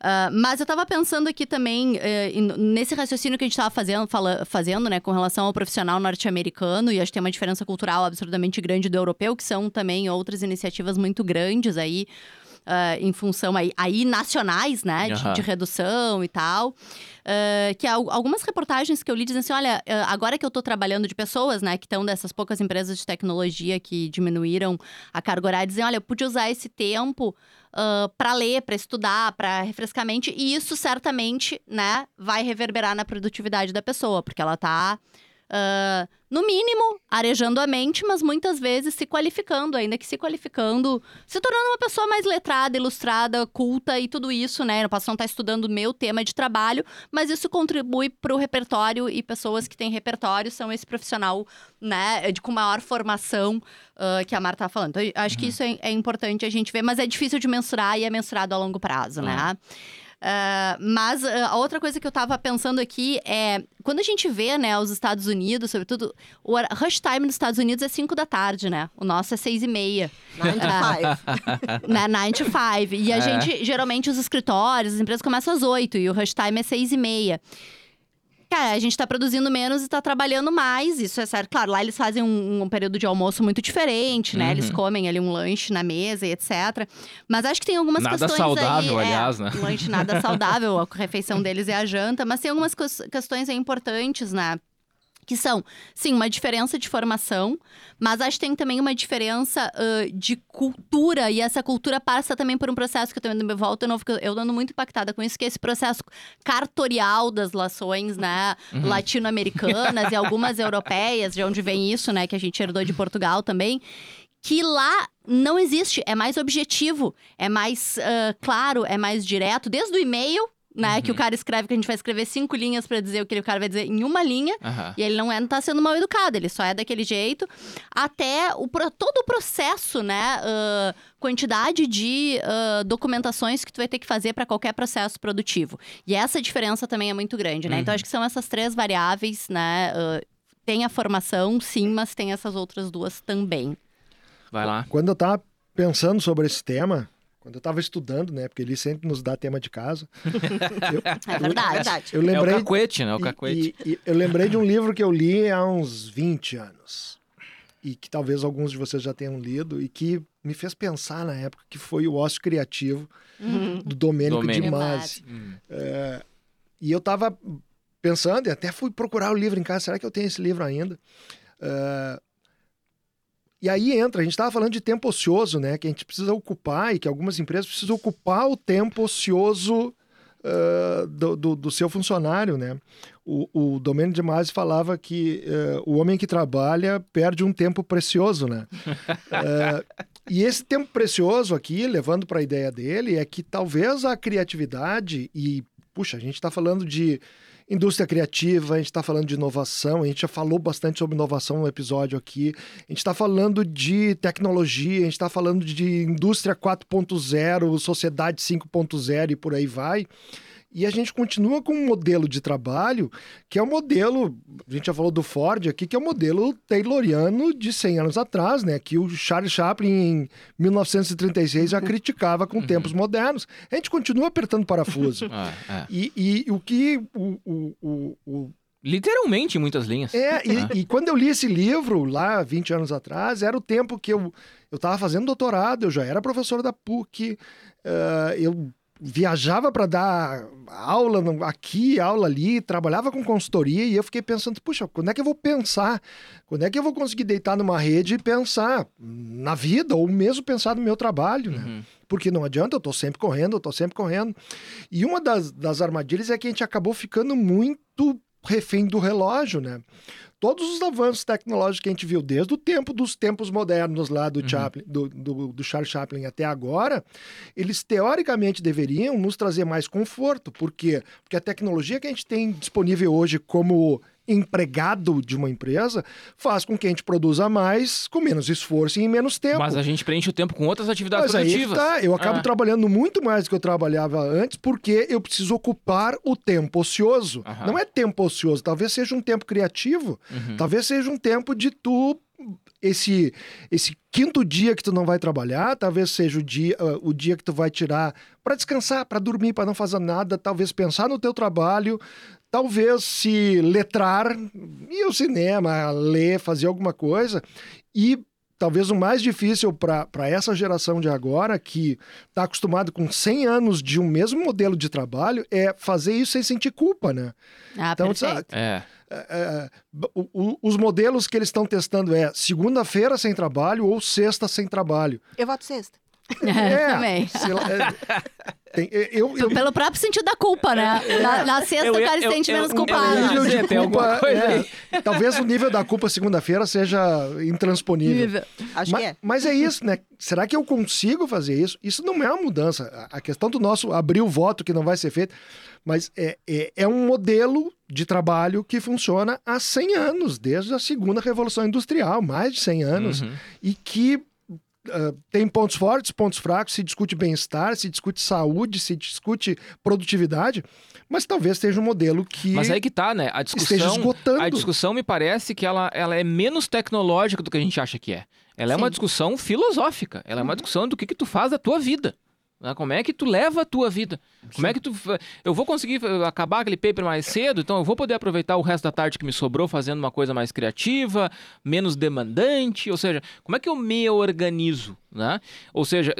Ah, mas eu tava pensando aqui também, em- nesse raciocínio que a gente tava fazendo, fala- fazendo, né, com relação ao profissional norte-americano, e acho que tem uma diferença cultural absurdamente grande do europeu, que são também outras iniciativas muito grandes aí, ah, em função aí, aí nacionais, né, de, Aham. de redução e tal. Ah, que al- algumas reportagens que eu li dizem assim: olha, ah, agora que eu tô trabalhando de pessoas, né, que estão dessas poucas empresas de tecnologia que diminuíram a carga horária, dizem: olha, eu pude usar esse tempo para ler, para estudar, para refrescar a mente, e isso certamente, né, vai reverberar na produtividade da pessoa, porque ela tá. ah, no mínimo, arejando a mente, mas muitas vezes se qualificando, ainda que se qualificando, se tornando uma pessoa mais letrada, ilustrada, culta e tudo isso, né? Eu posso não estar estudando o meu tema de trabalho, mas isso contribui para o repertório e pessoas que têm repertório são esse profissional, né, de, com maior formação ah, que a Marta tá falando. Então, acho que isso é, é importante a gente ver, mas é difícil de mensurar e é mensurado a longo prazo, né? Ah, mas ah, a outra coisa que eu tava pensando aqui é quando a gente vê, né, os Estados Unidos, sobretudo, o rush time nos Estados Unidos é 5 da tarde, né? O nosso é 6 e meia. Nine to five. na 9 to 5. E a É. gente, geralmente, os escritórios, as empresas começam às 8 e o rush time é 6 e meia. Cara, a gente tá produzindo menos e tá trabalhando mais, isso é certo. Claro, lá eles fazem um, um período de almoço muito diferente, né? Uhum. Eles comem ali um lanche na mesa e etc. Mas acho que tem algumas Nada questões saudável, aí... é, aliás, né? Um lanche nada saudável, a refeição deles é a janta. Mas tem algumas ques- questões aí importantes, né? Que são, sim, uma diferença de formação, mas acho que tem também uma diferença ah, de cultura, e essa cultura passa também por um processo que eu também volta, eu, não, fico- eu ando muito impactada com isso, que é esse processo cartorial das lações, né, Uhum. latino-americanas e algumas europeias, de onde vem isso, né, que a gente herdou de Portugal também, que lá não existe, é mais objetivo, é mais ah, claro, é mais direto, desde o e-mail, né, que o cara escreve, que a gente vai escrever cinco linhas para dizer o que o cara vai dizer em uma linha, Aham. e ele não, é, não tá sendo mal educado, ele só é daquele jeito. Até o, todo o processo, né? ah, quantidade de ah, documentações que tu vai ter que fazer para qualquer processo produtivo. E essa diferença também é muito grande, né? Então, Uhum. acho que são essas três variáveis, né? ah, tem a formação, sim, mas tem essas outras duas também. Vai lá. Quando eu tava pensando sobre esse tema, quando eu tava estudando, né? Porque ele sempre nos dá tema de casa. eu, É verdade. Verdade. eu É o lembrei. cacuete, né? O e- cacuete. e- e eu lembrei de um livro que eu li há uns 20 anos. E que talvez alguns de vocês já tenham lido, e que me fez pensar na época, que foi o Ócio Criativo, Uhum. do Domênico, Domênico. de Masi. Hum. E eu tava pensando, e até fui procurar o livro em casa, será que eu tenho esse livro ainda? Eh, E aí entra, a gente estava falando de tempo ocioso, né? Que a gente precisa ocupar e que algumas empresas precisam ocupar o tempo ocioso eh, do, do, do seu funcionário, né? O, o Domênio de Masi falava que eh, o homem que trabalha perde um tempo precioso, né? Eh, e esse tempo precioso aqui, levando para a ideia dele, é que talvez a criatividade e puxa, a gente está falando de indústria criativa, a gente está falando de inovação, a gente já falou bastante sobre inovação no episódio aqui, a gente está falando de tecnologia, a gente está falando de indústria 4.0, sociedade 5.0 e por aí vai. E a gente continua com um modelo de trabalho que é o modelo, a gente já falou do Ford aqui, que é o modelo tayloriano de 100 anos atrás, né? Que o Charles Chaplin, em 1936, já criticava com tempos modernos. A gente continua apertando parafuso. Ah, é. E, e o que o, o, o, o Literalmente em muitas linhas. é, e, e quando eu li esse livro, lá 20 anos atrás, era o tempo que eu eu estava fazendo doutorado, eu já era professor da PUC, eh, eu viajava para dar aula aqui, aula ali, trabalhava com consultoria e eu fiquei pensando, puxa, quando é que eu vou pensar? Quando é que eu vou conseguir deitar numa rede e pensar na vida ou mesmo pensar no meu trabalho, né? Uhum. Porque não adianta, eu tô sempre correndo, eu tô sempre correndo. E uma das, das armadilhas é que a gente acabou ficando muito refém do relógio, né? Todos os avanços tecnológicos que a gente viu desde o tempo dos tempos modernos lá do, Chaplin, do, do, do Charles Chaplin até agora, eles teoricamente deveriam nos trazer mais conforto. Por quê? Porque a tecnologia que a gente tem disponível hoje como empregado de uma empresa faz com que a gente produza mais com menos esforço e em menos tempo. Mas a gente preenche o tempo com outras atividades Mas aí produtivas. tá, eu acabo Ah. trabalhando muito mais do que eu trabalhava antes, porque eu preciso ocupar o tempo ocioso. Aham. Não é tempo ocioso, talvez seja um tempo criativo, Uhum. talvez seja um tempo de tu esse esse quinto dia que tu não vai trabalhar, talvez seja o dia ah, o dia que tu vai tirar para descansar, para dormir, para não fazer nada, talvez pensar no teu trabalho, talvez se letrar, ir ao cinema, ler, fazer alguma coisa e talvez o mais difícil para essa geração de agora, que está acostumado com 100 anos de um mesmo modelo de trabalho, é fazer isso sem sentir culpa, né? Ah, Então, perfeito. É. é, é, o- o- os modelos que eles estão testando é segunda-feira sem trabalho ou sexta sem trabalho. Eu voto sexta. É, Também. sei lá, é, tem- é, eu, eu, Pelo próprio sentido da culpa, né? Na, na sexta o cara se sente menos culpado. nível de culpa, coisa é, talvez o nível da culpa segunda-feira seja intransponível. Nível. Acho Ma- que é. Mas é isso, né? Será que eu consigo fazer isso? Isso não é uma mudança. A a questão do nosso abrir o voto que não vai ser feito, mas é, é, é um modelo de trabalho que funciona há 100 anos, desde a segunda Revolução Industrial, mais de 100 anos, Uhum. e que ah, tem pontos fortes, pontos fracos, se discute bem-estar, se discute saúde, se discute produtividade, mas talvez seja um modelo que Mas aí que tá, né? A esteja discussão, esgotando. a discussão me parece que ela, ela é menos tecnológica do que a gente acha que é. Ela é uma Sim. discussão filosófica. Ela é Uhum. uma discussão do que, que tu faz da tua vida. Né? Como é que tu leva a tua vida? Como é que tu. Eu vou conseguir eh, acabar aquele paper mais cedo, então eu vou poder aproveitar o resto da tarde que me sobrou fazendo uma coisa mais criativa, menos demandante. Ou seja, como é que eu me organizo? Né? Ou seja,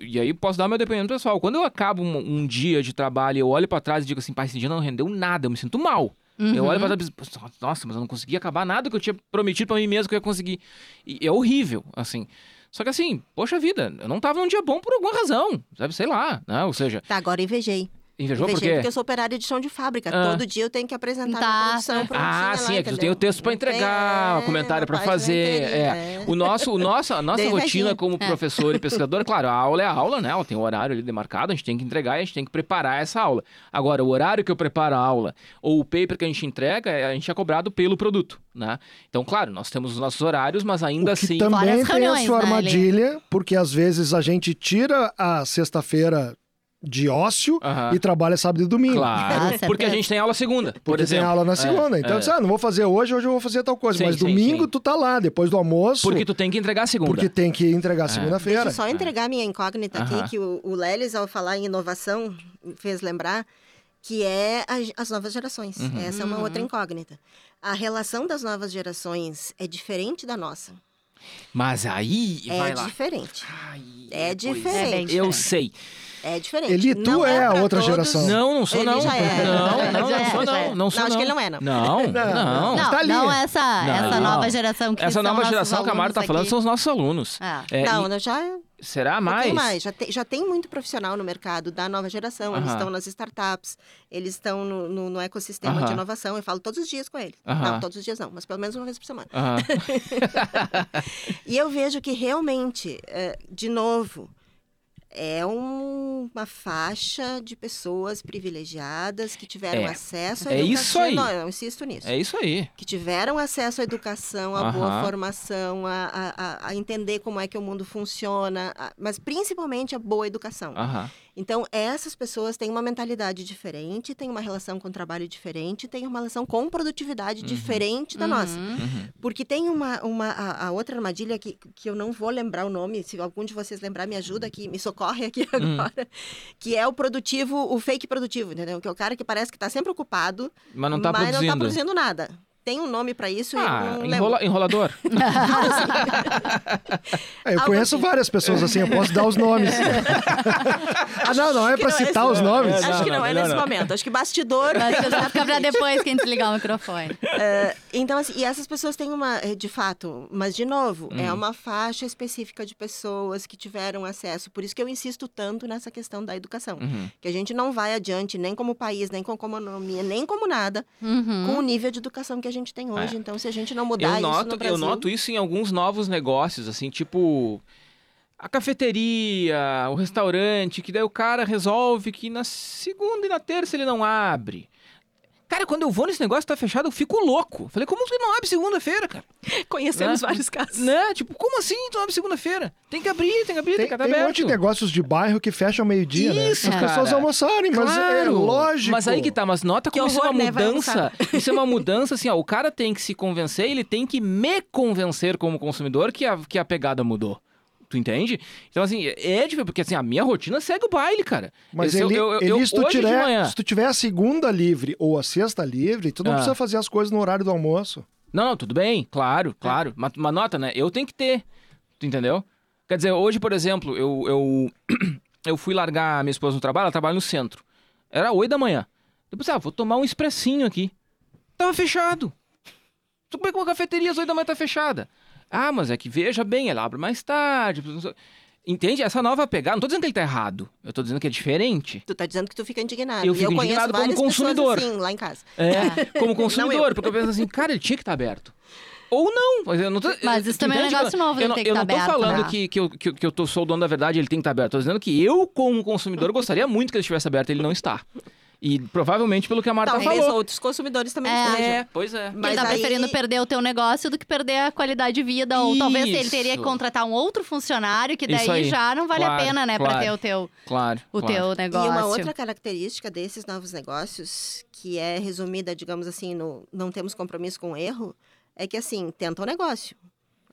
e aí posso dar meu depoimento pessoal. Quando eu acabo um, um dia de trabalho e eu olho pra trás e digo assim, pai, esse dia não rendeu nada, eu me sinto mal. Eu olho pra trás e penso, nossa, mas eu não consegui acabar nada que eu tinha prometido pra mim mesmo que eu ia conseguir. E é horrível, assim. Só que assim, poxa vida, eu não tava num dia bom por alguma razão, sabe? Sei lá, né? Ou seja, Tá, agora invejei. Invejou por quê? porque eu sou operária de chão de fábrica. Ah. Todo dia eu tenho que apresentar Tá. minha produção Ah, lá, sim, é que tu tem o texto tem- entregar, é, comentário página fazer. É. é. O nosso, o nosso, a nossa rotina como professor e pesquisador, claro, a aula é a aula, né? Ela tem um horário ali demarcado, a gente tem que entregar e a gente tem que preparar essa aula. Agora, o horário que eu preparo a aula ou o paper que a gente entrega, é- a gente é cobrado pelo produto, né? Então, claro, nós temos os nossos horários, mas ainda O que assim. também tem reuniões, a sua né, armadilha, porque às vezes a gente tira a sexta-feira de ócio Aham. e trabalha sábado e domingo. Claro, Ah, certeza. porque a gente tem aula segunda, por Porque exemplo. tem aula na É, segunda. então, é. você, ah, não vou fazer hoje, hoje eu vou fazer tal coisa. Sim, mas sim, domingo sim. tu tá lá, depois do almoço, Porque tu tem que entregar a segunda. porque tem que entregar É. segunda-feira. Deixa eu só entregar minha incógnita Aham. aqui, que o, o Lelis, ao falar em inovação, fez lembrar que é a- as novas gerações. Uhum. Essa é uma outra incógnita. A relação das novas gerações é diferente da nossa. Mas aí, É vai lá. diferente. Ai, É diferente. É bem Eu diferente. sei. É diferente. Eli, tu Não é a pra outra todos. geração. Não, não sou Ele não. já é. Não, não, Já não é, sou é. não. Não sou Não, acho que ele não é, não. Não, Não, não. Tá ali. não essa, essa Não. nova geração que Essa nova geração que a Mara tá falando aqui. são os nossos alunos. Ah. É, não, e- já será mais? mais. Já, tem- já tem muito profissional no mercado da nova geração. Eles Aham. estão nas startups, eles estão no, no- no ecossistema Aham. de inovação. Eu falo todos os dias com eles. Aham. Não, todos os dias não, mas pelo menos uma vez por semana. E eu vejo que realmente, eh, de novo, é um- uma faixa de pessoas privilegiadas que tiveram É. acesso à É educação. isso aí. Não, eu insisto nisso. É isso aí. que tiveram acesso à educação, à boa formação, a, a- a- entender como é que o mundo funciona, a- mas principalmente a boa educação. Aham. Então, essas pessoas têm uma mentalidade diferente, têm uma relação com o trabalho diferente, têm uma relação com produtividade diferente da nossa. Uhum. Uhum. Porque tem uma, uma a, a outra armadilha que, que eu não vou lembrar o nome, se algum de vocês lembrar, me ajuda aqui, me socorre aqui Hum. agora, que é o produtivo, o fake produtivo, entendeu? Que é o cara que parece que está sempre ocupado, Mas não tá mas produzindo. não está produzindo nada. Tem um nome para isso Ah, enrola- enrolador. É, eu Algo conheço assim. várias pessoas assim, eu posso dar os nomes. ah, não, não é não é citar os nomes. É, Acho não, que não, não, é nesse não. momento. Acho que bastidor. Vai ficar pra depois que a gente desligar o microfone. É, então, assim, e essas pessoas têm uma, eh, de fato, mas de novo, Hum. é uma faixa específica de pessoas que tiveram acesso. Por isso que eu insisto tanto nessa questão da educação. Uhum. Que a gente não vai adiante, nem como país, nem como economia, nem como nada, Uhum. com o nível de educação que a gente tem hoje. Então, se a gente não mudar É. Eu isso noto, no eu Brasil... noto isso em alguns novos negócios, assim, tipo a cafeteria, o restaurante, que daí o cara resolve que na segunda e na terça ele não abre. Cara, quando eu vou nesse negócio tá fechado, eu fico louco. Falei, como que não abre segunda-feira, cara? Conhecemos Né? vários casos. Né? Tipo, como assim tu não abre segunda-feira? Tem que abrir, tem que abrir, tem, Tem, que estar tem um monte de negócios de bairro que fecham ao meio-dia, né? Isso, As pessoas cara. almoçarem, mas é Claro, lógico. Mas aí que tá, mas nota Que como isso é uma né? Mudança. Isso é uma mudança, assim, ó. O cara tem que se convencer, ele tem que me convencer como consumidor que a, que a pegada mudou. Tu entende? Então, assim, é difícil, porque assim, a minha rotina segue o baile, cara. Mas Esse eu- ele, eu, eu, ele, eu- se, tu hoje de tiver, manhã. se tu tiver a segunda livre ou a sexta livre, tu não Ah. precisa fazer as coisas no horário do almoço. Não, não, tudo bem, claro, claro. Mas, mas nota, né? Eu tenho que ter. Tu entendeu? Quer dizer, hoje, por exemplo, eu, eu, eu fui largar a minha esposa no trabalho, ela trabalha no centro. Era 8 da manhã. Depois, ah, vou tomar um expressinho aqui. Tava fechado. Tu como é que uma cafeteria às 8 da manhã tá fechada? Ah, mas é que veja bem, ela abre mais tarde. Entende? Essa nova pegada. Não tô dizendo que ele tá errado. Eu tô dizendo que é diferente. Tu tá dizendo que tu fica indignado. Eu e fico eu conheço indignado como consumidor. assim, lá em casa. É, como Não consumidor, eu. porque eu penso assim, cara, ele tinha que estar aberto. Ou não, mas eu não tô, Mas isso também é um negócio novo, Eu ele não, tem que eu tá não tô aberto, falando né? que, que, eu, que, eu- que eu tô, sou o dono da verdade, ele tem que estar aberto. Tô dizendo que eu, como consumidor, gostaria muito que ele estivesse aberto, ele não está. E provavelmente pelo que a Marta Talvez falou. outros consumidores também É. estejam. É, pois é. Ele Mas tá aí- preferindo perder o teu negócio do que perder a qualidade de vida. Ou talvez ele teria que Isso. contratar um outro funcionário, que Isso daí aí. já não vale Claro, a pena, né? Pra claro. ter o teu, Claro. o claro. teu E negócio. uma outra característica desses novos negócios, que é resumida, digamos assim, no não temos compromisso com o erro, é que assim, tenta o negócio.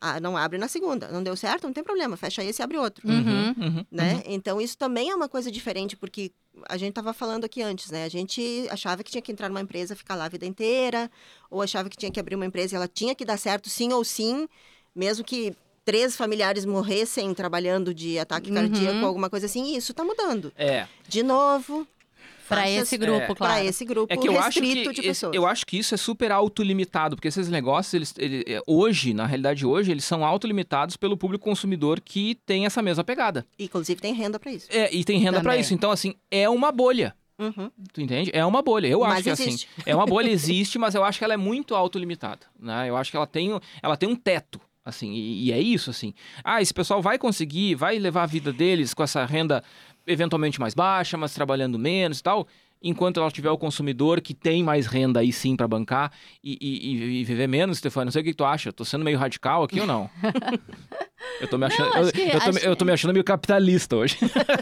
Ah, não abre na segunda. Não deu certo? Não tem problema. Fecha esse e abre outro. Uhum. Uhum, Né? Então, isso também é uma coisa diferente, porque a gente estava falando aqui antes, né? A gente achava que tinha que entrar numa empresa, ficar lá a vida inteira, ou achava que tinha que abrir uma empresa e ela tinha que dar certo sim ou sim, mesmo que três familiares morressem trabalhando de ataque Uhum. cardíaco ou alguma coisa assim, e isso está mudando. É. De novo, Pra faixas- esse grupo, é, claro. para esse grupo É que eu acho restrito que de pessoas. eu acho que isso é super autolimitado, porque esses negócios, eles, ele- é, hoje, na realidade hoje, eles são autolimitados pelo público consumidor que tem essa mesma pegada. Inclusive tem renda para isso. É, e tem renda pra Também. isso. Então, assim, é uma bolha. Uhum. Tu entende? É uma bolha. Eu Mas acho que é assim. existe. É uma bolha, existe, mas eu acho que ela é muito autolimitada. Né? Eu acho que ela tem, ela tem um teto. Assim, e, e é isso, assim. Ah, esse pessoal vai conseguir, vai levar a vida deles com essa renda eventualmente mais baixa, mas trabalhando menos e tal. Enquanto ela tiver o consumidor que tem mais renda aí sim pra bancar e, e- e- viver menos, Stefano. Não sei o que tu acha. Eu tô sendo meio radical aqui ou não? eu tô me achando, acho eu, que- eu tô, acho- eu tô me achando meio capitalista hoje.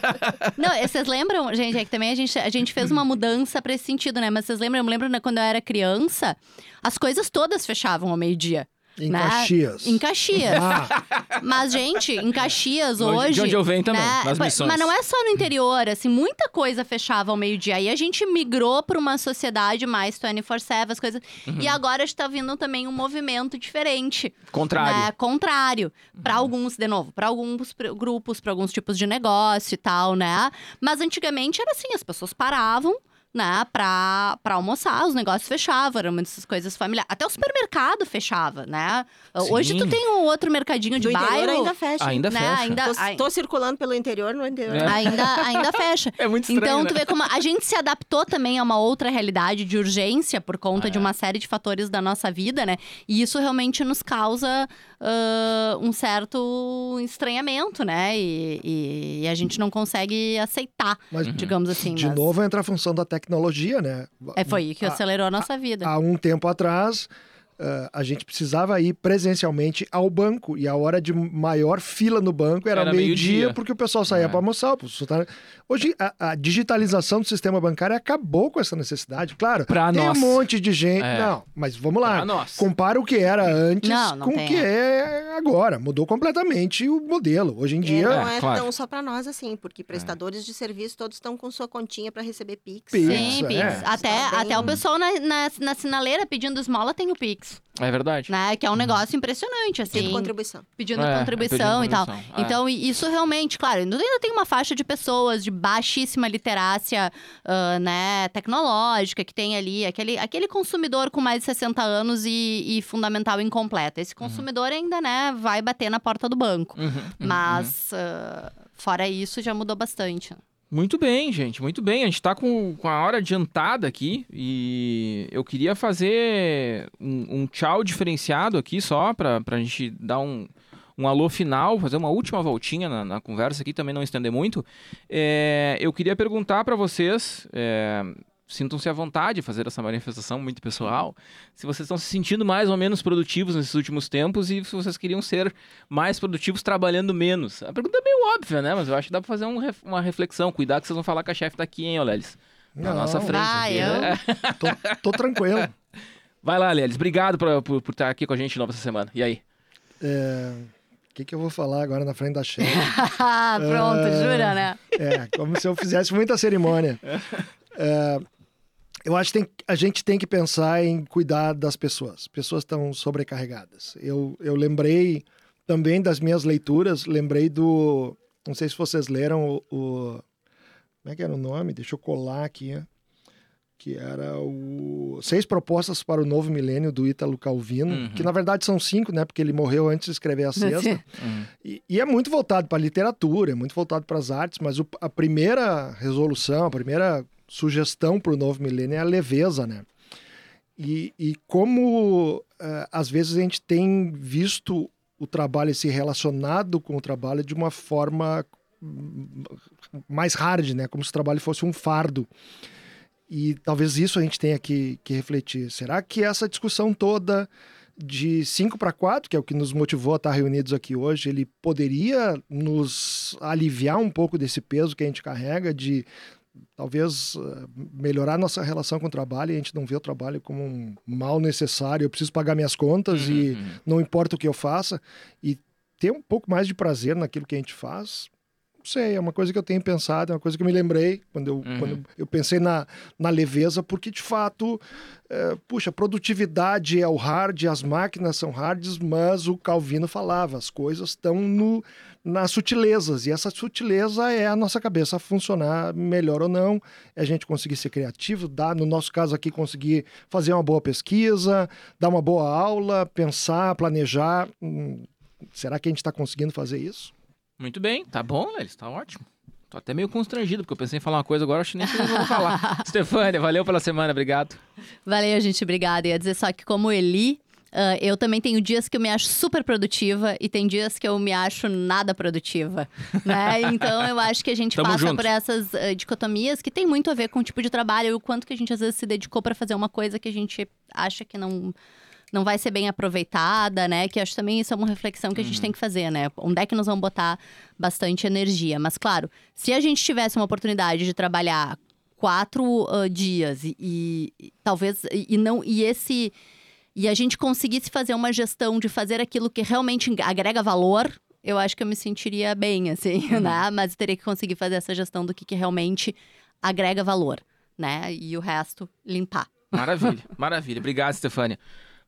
Não, vocês lembram, gente, é que também a gente, a gente fez uma mudança pra esse sentido, né? Mas vocês lembram, eu lembro né, quando eu era criança, as coisas todas fechavam ao meio-dia. Em né? Caxias. Em Caxias. Ah, Mas, gente, em Caxias De hoje. de onde eu venho também, nas pa- missões. Mas não é só no interior, assim, muita coisa fechava ao meio-dia. Aí a gente migrou pra uma sociedade mais 24-7, as coisas. Uhum. E agora está vindo também um movimento diferente. Contrário. Né? Contrário. Pra Uhum. alguns, de novo, pra alguns grupos, pra alguns tipos de negócio e tal, né? Mas antigamente era assim, as pessoas paravam. Né, pra, pra almoçar, os negócios fechavam, eram muitas coisas familiares. Até o supermercado fechava, né? Hoje tu Sim. tem um outro mercadinho de Do bairro. ainda fecha. Ainda né? fecha. Ainda, Tô, ai- tô circulando pelo interior, no interior. É. ainda, ainda fecha. É muito estranho, Então, né? tu vê como a gente se adaptou também a uma outra realidade de urgência por conta É. de uma série de fatores da nossa vida, né? E isso realmente nos causa ah, um certo estranhamento, né? E, e- e a gente não consegue aceitar, mas, digamos assim. de mas novo, entra a função da tecnologia, né? É, foi que acelerou a nossa vida. Há um tempo atrás, Uh, a gente precisava ir presencialmente ao banco e a hora de maior fila no banco era, Era meio-dia meio-dia. porque o pessoal saía É. para almoçar. tá- Hoje a, a digitalização do sistema bancário acabou com essa necessidade. Claro, Pra tem nós. um monte de gente. É. Não, mas vamos lá. Compara o que era antes Não, não com o que é agora. Mudou completamente o modelo. Hoje em É, dia, não É, é claro. tão só para nós assim, porque prestadores de serviço todos estão com sua continha para receber Pix. Pix. Sim, é. Pix. Até, até o pessoal na, na, na sinaleira pedindo esmola tem o Pix, É verdade. né? Que é um negócio impressionante, assim. Pedindo contribuição. pedindo É, contribuição pedindo e tal. contribuição, é. Então, isso realmente, claro, ainda tem uma faixa de pessoas de baixíssima literácia, ah, né, tecnológica, que tem ali aquele, aquele consumidor com mais de 60 anos e, e fundamental incompleto. Esse consumidor ainda, né, vai bater na porta do banco. Uhum, uhum, uhum. Mas, ah, fora isso, já mudou bastante. Muito bem, gente, muito bem. A gente tá com, com a hora adiantada aqui e eu queria fazer um, um tchau diferenciado aqui só pra, pra gente dar um, um alô final, fazer uma última voltinha na, na conversa aqui, também não estender muito. É, eu queria perguntar pra vocês. é, Sintam-se à vontade de fazer essa manifestação muito pessoal. Se vocês estão se sentindo mais ou menos produtivos nesses últimos tempos e se vocês queriam ser mais produtivos trabalhando menos. A pergunta é meio óbvia, né? Mas eu acho que dá pra fazer um ref- uma reflexão. Cuidado que vocês vão falar que a chefe tá aqui, hein, Olélis? Na Não. nossa frente. Ah, aqui, eu- né? tô, tô tranquilo. Vai lá, Lélis. Obrigado por, por, por estar aqui com a gente de novo essa semana. E aí? É, O que, que eu vou falar agora na frente da chefe? Pronto, jura, né? É, como se eu fizesse muita cerimônia. É, eu acho que tem- a gente tem que pensar em cuidar das pessoas. As pessoas estão sobrecarregadas. Eu, eu lembrei também das minhas leituras, lembrei do. Não sei se vocês leram o. o- como é que era o nome? Deixa eu colar aqui. Que era o Seis Propostas para o Novo Milênio do Ítalo Calvino, Uhum. que na verdade são cinco, né? Porque ele morreu antes de escrever a sexta. Hum. E, e é muito voltado para a literatura, é muito voltado para as artes, mas o- a primeira resolução, a primeira sugestão para o novo milênio é a leveza, né? E, e como eh, às vezes a gente tem visto o trabalho se relacionado com o trabalho de uma forma hum, mais hard, né? Como se o trabalho fosse um fardo. E talvez isso a gente tenha que, que refletir. Será que essa discussão toda de 5 para 4, que é o que nos motivou a estar reunidos aqui hoje, ele poderia nos aliviar um pouco desse peso que a gente carrega de talvez eh, melhorar nossa relação com o trabalho e a gente não vê o trabalho como um mal necessário, eu preciso pagar minhas contas e Uhum, uhum. não importa o que eu faça e ter um pouco mais de prazer naquilo que a gente faz. Não sei, é uma coisa que eu tenho pensado, é uma coisa que eu me lembrei quando eu, Uhum. quando eu pensei na, na leveza, porque de fato, é, puxa, produtividade é o hard, as máquinas são hards, mas o Calvino falava, as coisas estão no, nas sutilezas, e essa sutileza é a nossa cabeça funcionar melhor ou não, é a gente conseguir ser criativo, dar, no nosso caso aqui, conseguir fazer uma boa pesquisa, dar uma boa aula, pensar, planejar. Hum, será que a gente está conseguindo fazer isso? Muito bem, tá bom, Lélis, tá ótimo. Tô até meio constrangido, porque eu pensei em falar uma coisa agora, acho que nem que eu vou falar. Stefânia, valeu pela semana, obrigado. Valeu, gente, obrigada. Ia dizer só que como Eli, ah, eu também tenho dias que eu me acho super produtiva e tem dias que eu me acho nada produtiva, né? Então eu acho que a gente Tamo passa junto. por essas ah, dicotomias que tem muito a ver com o tipo de trabalho e o quanto que a gente às vezes se dedicou para fazer uma coisa que a gente acha que não não vai ser bem aproveitada, né? Que acho também isso é uma reflexão que a gente tem que fazer, né? Onde é que nós vamos botar bastante energia? Mas claro, se a gente tivesse uma oportunidade de trabalhar quatro ah, dias e, e- talvez e, não e esse e a gente conseguisse fazer uma gestão de fazer aquilo que realmente agrega valor, eu acho que eu me sentiria bem, assim, né? Mas teria que conseguir fazer essa gestão do que, que realmente agrega valor, né? E o resto limpar. Maravilha, maravilha. Obrigado, Stefânia.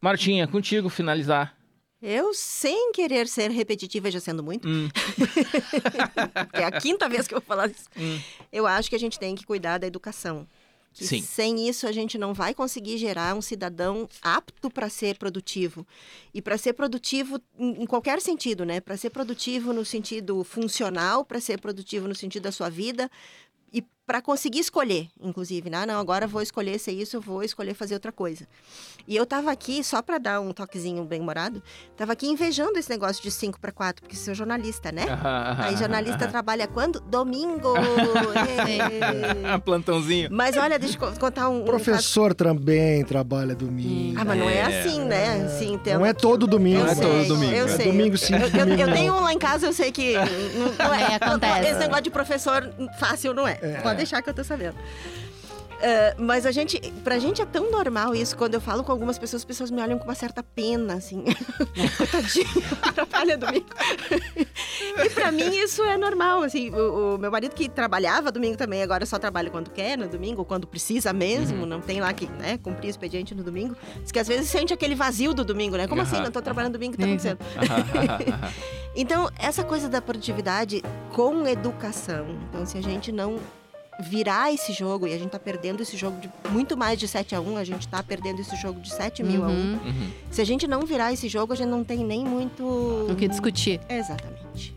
Martinha, contigo finalizar. Eu, sem querer ser repetitiva, já sendo muito, Hum, é a quinta vez que eu vou falar isso, Hum. eu acho que a gente tem que cuidar da educação. Sem isso, a gente não vai conseguir gerar um cidadão apto para ser produtivo. E para ser produtivo em qualquer sentido, né? Para ser produtivo no sentido funcional, para ser produtivo no sentido da sua vida para conseguir escolher, inclusive, né? Não, agora vou escolher ser isso, vou escolher fazer outra coisa. E eu tava aqui, só para dar um toquezinho bem morado, tava aqui invejando esse negócio de 5 para 4, porque sou jornalista, né? Aí jornalista trabalha quando? Domingo! Ah, Plantãozinho. Mas olha, deixa eu contar um... um Professor também trabalha domingo. ah, mas não é, É, assim, né? Assim, tem Não é todo domingo. Não é todo domingo, Eu é sei. domingo sim, Eu, eu- eu tenho um lá em casa, eu sei que não, não é. É, acontece. Esse negócio de professor fácil não é. É. Pode deixar que eu tô sabendo. É, mas a gente, pra gente é tão normal isso. Quando eu falo com algumas pessoas, as pessoas me olham com uma certa pena, assim. Coitadinho, trabalha domingo. e pra mim isso é normal, assim. O, o meu marido que trabalhava domingo também, agora só trabalha quando quer, no domingo, quando precisa mesmo. Não tem lá que, né, cumprir expediente no domingo. Diz que às vezes sente aquele vazio do domingo, né? Como assim? Aham. Não tô trabalhando domingo, o que tá Uhum. acontecendo? Então, essa coisa da produtividade com educação. Então, se a gente não virar esse jogo, e a gente tá perdendo esse jogo de muito mais de 7 a 1, a gente tá perdendo esse jogo de 7 mil a 1. Uhum. Uhum. Se a gente não virar esse jogo, a gente não tem nem muito... O que discutir. Exatamente.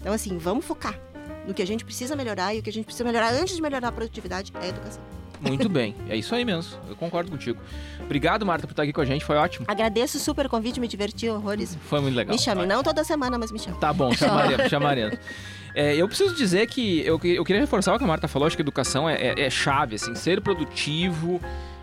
Então, assim, vamos focar no que a gente precisa melhorar, e o que a gente precisa melhorar antes de melhorar a produtividade é a educação. Muito bem. É isso aí mesmo. Eu concordo contigo. Obrigado, Marta, por estar aqui com a gente. Foi ótimo. Agradeço super o convite, me diverti horrores. Foi muito legal. Me chame, não toda semana, mas me chame. Tá bom, chamaremos, chamaremos. É, eu preciso dizer que eu, eu queria reforçar o que a Marta falou, acho que educação é, é- é chave, assim, ser produtivo.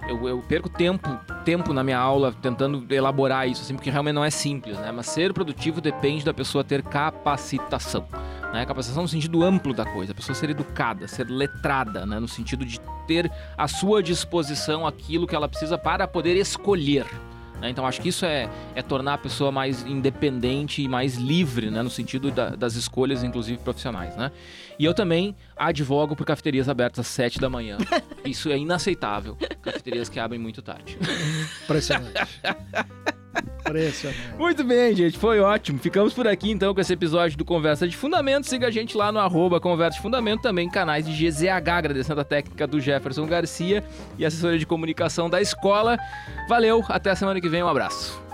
Eu, eu perco tempo, tempo na minha aula tentando elaborar isso, assim, porque realmente não é simples, né? Mas ser produtivo depende da pessoa ter capacitação. Né? Capacitação no sentido amplo da coisa, a pessoa ser educada, ser letrada, né? no sentido de ter à sua disposição aquilo que ela precisa para poder escolher. né? Então acho que isso é, é tornar a pessoa mais independente e mais livre, né? no sentido da- das escolhas, inclusive profissionais. Né? E eu também advogo por cafeterias abertas às 7 da manhã. Isso é inaceitável. Cafeterias que abrem muito tarde. Impressionante. Muito bem, gente, foi ótimo. Ficamos por aqui então com esse episódio do Conversa de Fundamento. Siga a gente lá no arroba Conversa de Fundamento, também canais de GZH, agradecendo a técnica do Jefferson Garcia e assessoria de comunicação da escola. Valeu, até a semana que vem, um abraço.